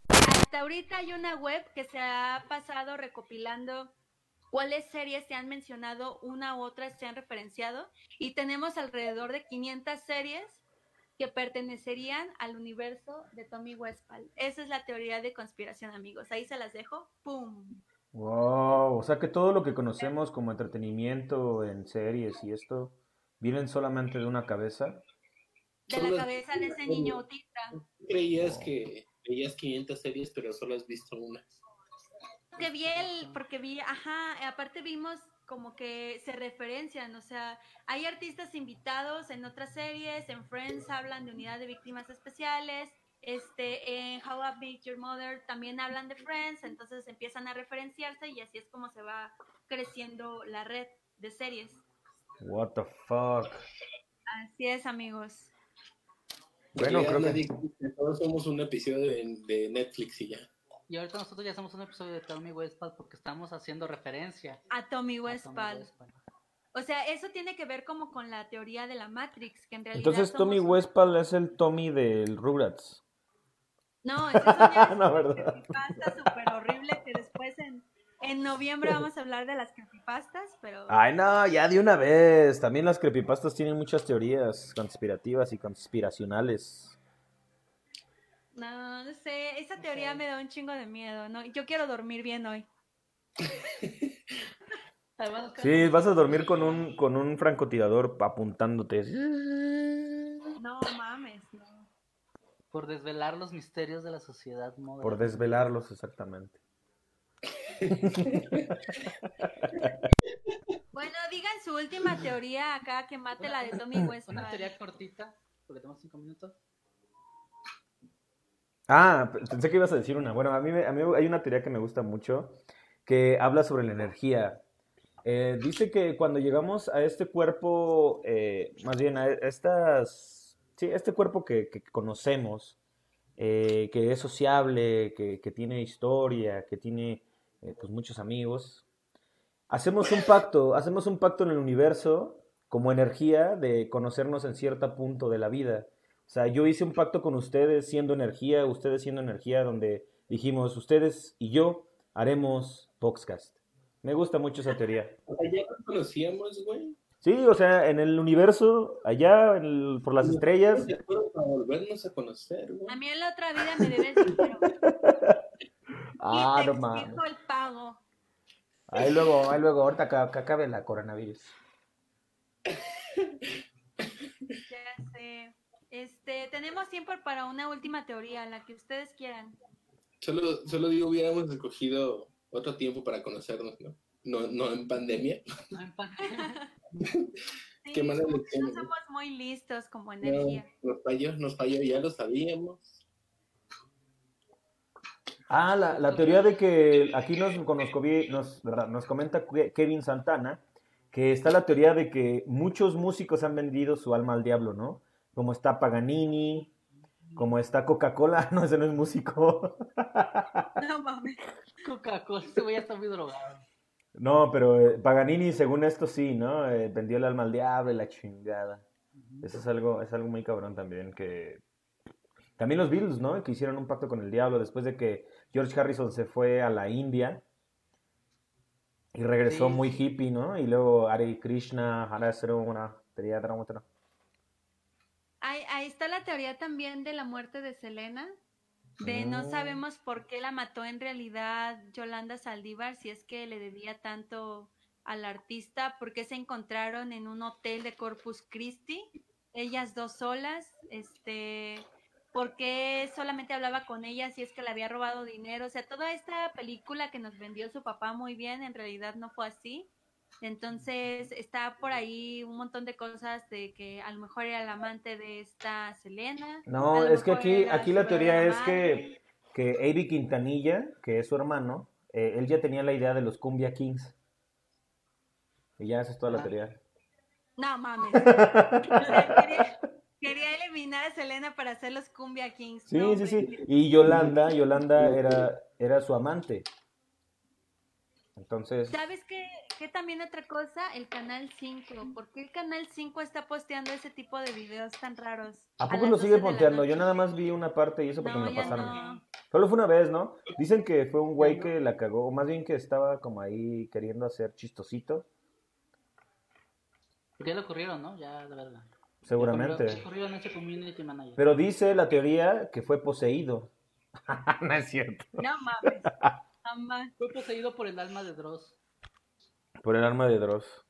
Hasta ahorita hay una web que se ha pasado recopilando cuáles series se han mencionado, una u otra se han referenciado, y tenemos alrededor de 500 series que pertenecerían al universo de Tommy Westphal. Esa es la teoría de conspiración, amigos. Ahí se las dejo. ¡Pum! Wow, o sea que todo lo que conocemos como entretenimiento en series y esto vienen solamente de una cabeza. De la cabeza de ese niño autista. Creías que veías 500 series, pero solo has visto una. Porque vi el, porque vi, ajá, aparte vimos como que se referencian, o sea, hay artistas invitados en otras series, en Friends hablan de unidad de víctimas especiales, este, en How I Met Your Mother también hablan de Friends, entonces empiezan a referenciarse y así es como se va creciendo la red de series. What the fuck. Así es, amigos. Bueno, Ya creo que Todos somos un episodio de, de Netflix y ya. Y ahorita nosotros ya hacemos un episodio de Tommy Westphal porque estamos haciendo referencia A Tommy a Tommy Westphal. O sea, eso tiene que ver como con la teoría de la Matrix, que en realidad entonces Tommy somos Westphal es el Tommy del Rugrats. No, es un (laughs) No, ¿verdad? súper horrible que después en, en noviembre vamos a hablar de las creepypastas, pero... Ay, no, ya de una vez. También las creepypastas tienen muchas teorías conspirativas y conspiracionales. No, no sé, esa teoría me da un chingo de miedo, ¿no? Yo quiero dormir bien hoy. (laughs) Sí, vas a dormir con un, con un francotirador apuntándote. No mames, no. por desvelar los misterios de la sociedad moderna. Por desvelarlos, exactamente. (laughs) Bueno, digan su última teoría acá que mate la de Tommy Una Westphal. teoría cortita, porque tenemos cinco minutos. Ah, pensé que ibas a decir una. Bueno, a mí, me- a mí hay una teoría que me gusta mucho que habla sobre la energía. Eh, dice que cuando llegamos a este cuerpo, eh, más bien a estas, sí, este cuerpo que, que conocemos, eh, que es sociable, que, que tiene historia, que tiene eh, pues muchos amigos, hacemos un pacto, hacemos un pacto en el universo como energía de conocernos en cierto punto de la vida. O sea, yo hice un pacto con ustedes siendo energía, ustedes siendo energía, donde dijimos, ustedes y yo haremos Boxcast. Me gusta mucho esa teoría. Ya nos conocíamos, güey. Sí, o sea, en el universo, allá, en el- por las estrellas. De acuerdo para volvernos a conocer, güey. A mí en la otra vida me debes dinero. (laughs) Ah, y te no mames. el pago. Ahí luego, ahí luego, ahorita que, que acabe la coronavirus. Ya sé. Este, tenemos tiempo para una última teoría, la que ustedes quieran. Solo, solo digo, hubiéramos escogido otro tiempo para conocernos, ¿no? No, no en pandemia. (laughs) No, en pan- (laughs) Sí, Qué no ¿no? somos muy listos como No, energía. nos falló, nos falló, ya lo sabíamos. Ah, la, la teoría de que aquí nos, conozco bien- nos, nos comenta Ke- Kevin Santana que está la teoría de que muchos músicos han vendido su alma al diablo, ¿no? Como está Paganini, como está Coca-Cola, (laughs) no, ese no es músico. (laughs) No mames. Coca-Cola, este güey ya está muy drogado. No, pero eh, Paganini, según esto, sí, ¿no? Eh, vendió el alma al diablo y la chingada. Eso es algo, es algo muy cabrón también, que... También los Beatles, ¿no? Que hicieron un pacto con el diablo después de que George Harrison se fue a la India y regresó Sí, muy hippie, ¿no? Y luego Hare Krishna, Triya Dramatra. Ahí, ahí está la teoría también de la muerte de Selena. De no Oh. sabemos por qué la mató en realidad Yolanda Saldívar, si es que le debía tanto al artista, porque se encontraron en un hotel de Corpus Christi, ellas dos solas, este, por qué solamente hablaba con ella si es que le había robado dinero. O sea, toda esta película que nos vendió su papá muy bien, en realidad no fue así. Entonces está por ahí un montón de cosas de que a lo mejor era el amante de esta Selena. No, es que aquí, aquí la teoría es que, que Avi Quintanilla, que es su hermano, eh, él ya tenía la idea de los Cumbia Kings. Y ya esa es toda la Ah. teoría. No mames. (laughs) Quería, eliminar a Selena para hacer los Cumbia Kings. Sí, No, sí, sí. Y Yolanda, Yolanda era, era su amante. Entonces, ¿Sabes qué, qué también otra cosa? El Canal 5. ¿Por qué el Canal 5 está posteando ese tipo de videos tan raros? ¿a poco las lo 12 sigue ponteando? Yo nada más vi una parte y eso porque No, me lo pasaron. no. Solo fue una vez, ¿no? Dicen que fue un güey que la cagó, o más bien que estaba como ahí queriendo hacer chistosito, Porque ya le ocurrieron, ¿no? Ya, la verdad. Seguramente. Community manager. Pero dice la teoría que fue poseído. (laughs) no es cierto. No mames. Jamás. Fue poseído por el alma de Dross. Por el arma de Dross.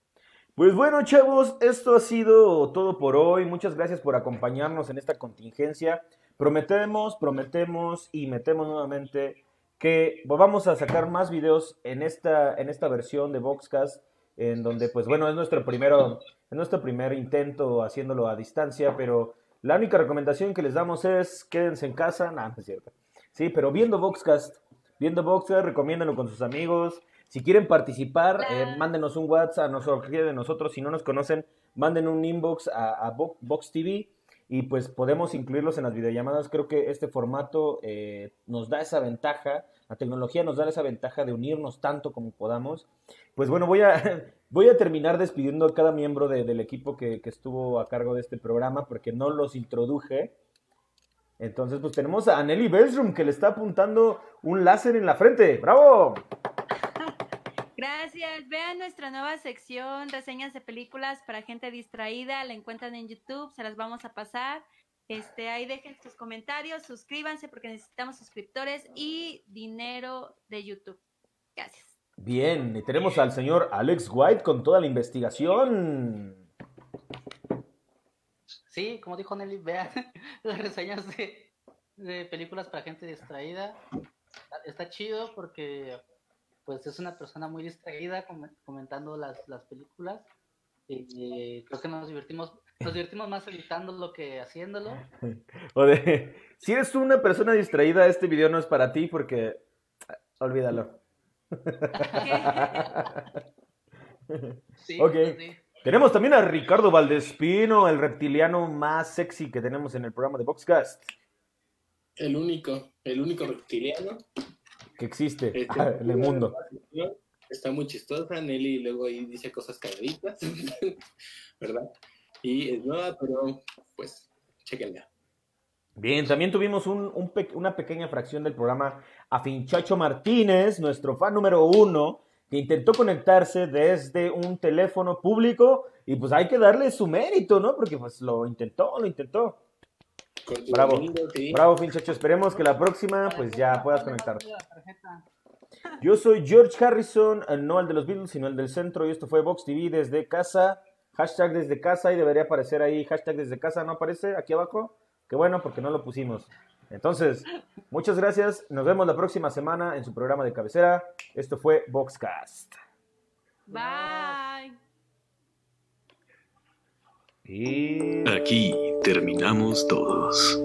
Pues bueno, chavos, esto ha sido todo por hoy. Muchas gracias por acompañarnos en esta contingencia. Prometemos, prometemos y metemos nuevamente que vamos a sacar más videos en esta, en esta versión de Voxcast, en donde, pues bueno, es nuestro primero, es nuestro primer intento haciéndolo a distancia, pero la única recomendación que les damos es quédense en casa. No, no es cierto. Sí, pero viendo Voxcast, viendo Voxcast, recomiéndanlo con sus amigos. Si quieren participar, eh, mándenos un WhatsApp a nosotros, de nosotros. Si no nos conocen, manden un inbox a, a Vo- Vox TV y pues podemos incluirlos en las videollamadas. Creo que este formato eh, nos da esa ventaja, la tecnología nos da esa ventaja de unirnos tanto como podamos. Pues bueno, voy a, (laughs) voy a terminar despidiendo a cada miembro de- del equipo que, que estuvo a cargo de este programa porque no los introduje. Entonces, pues tenemos a Nelly Belstrom que le está apuntando un láser en la frente. ¡Bravo! Gracias. Vean nuestra nueva sección, reseñas de películas para gente distraída. La encuentran en YouTube, se las vamos a pasar. Este, ahí dejen sus comentarios, suscríbanse porque necesitamos suscriptores y dinero de YouTube. Gracias. Bien, y tenemos al señor Alex White con toda la investigación. Sí, como dijo Nelly, vean (laughs) las reseñas de, de películas para gente distraída. Está chido porque pues es una persona muy distraída com- comentando las, las películas. Y creo que nos divertimos, nos divertimos más editándolo que haciéndolo. (laughs) O de, si eres una persona distraída, este video no es para ti porque ah, olvídalo. Sí, (laughs) Ok. pues sí. Tenemos también a Ricardo Valdespino, el reptiliano más sexy que tenemos en el programa de Boxcast, El único, el único reptiliano. Que existe Este, (laughs) en el mundo. (laughs) Está muy chistosa, Nelly luego ahí dice cosas cagaditas, (laughs) ¿verdad? Y es nueva, pero pues, chequenla. Bien, también tuvimos un- un pe- una pequeña fracción del programa a Finchacho Martínez, nuestro fan número uno, que intentó conectarse desde un teléfono público y pues hay que darle su mérito, ¿no? Porque pues lo intentó, lo intentó. Con tu Bravo. domingo, sí. Bravo, Finchacho, esperemos que la próxima pues ya puedas conectar. La tarjeta. Yo soy George Harrison, eh, no el de los Beatles, sino el del centro, y esto fue Vox TV desde casa, hashtag desde casa, y debería aparecer ahí hashtag desde casa, ¿no aparece aquí abajo? Qué bueno, porque no lo pusimos. Entonces, muchas gracias, nos vemos la próxima semana en su programa de cabecera. Esto fue Voxcast. Bye. Aquí terminamos todos.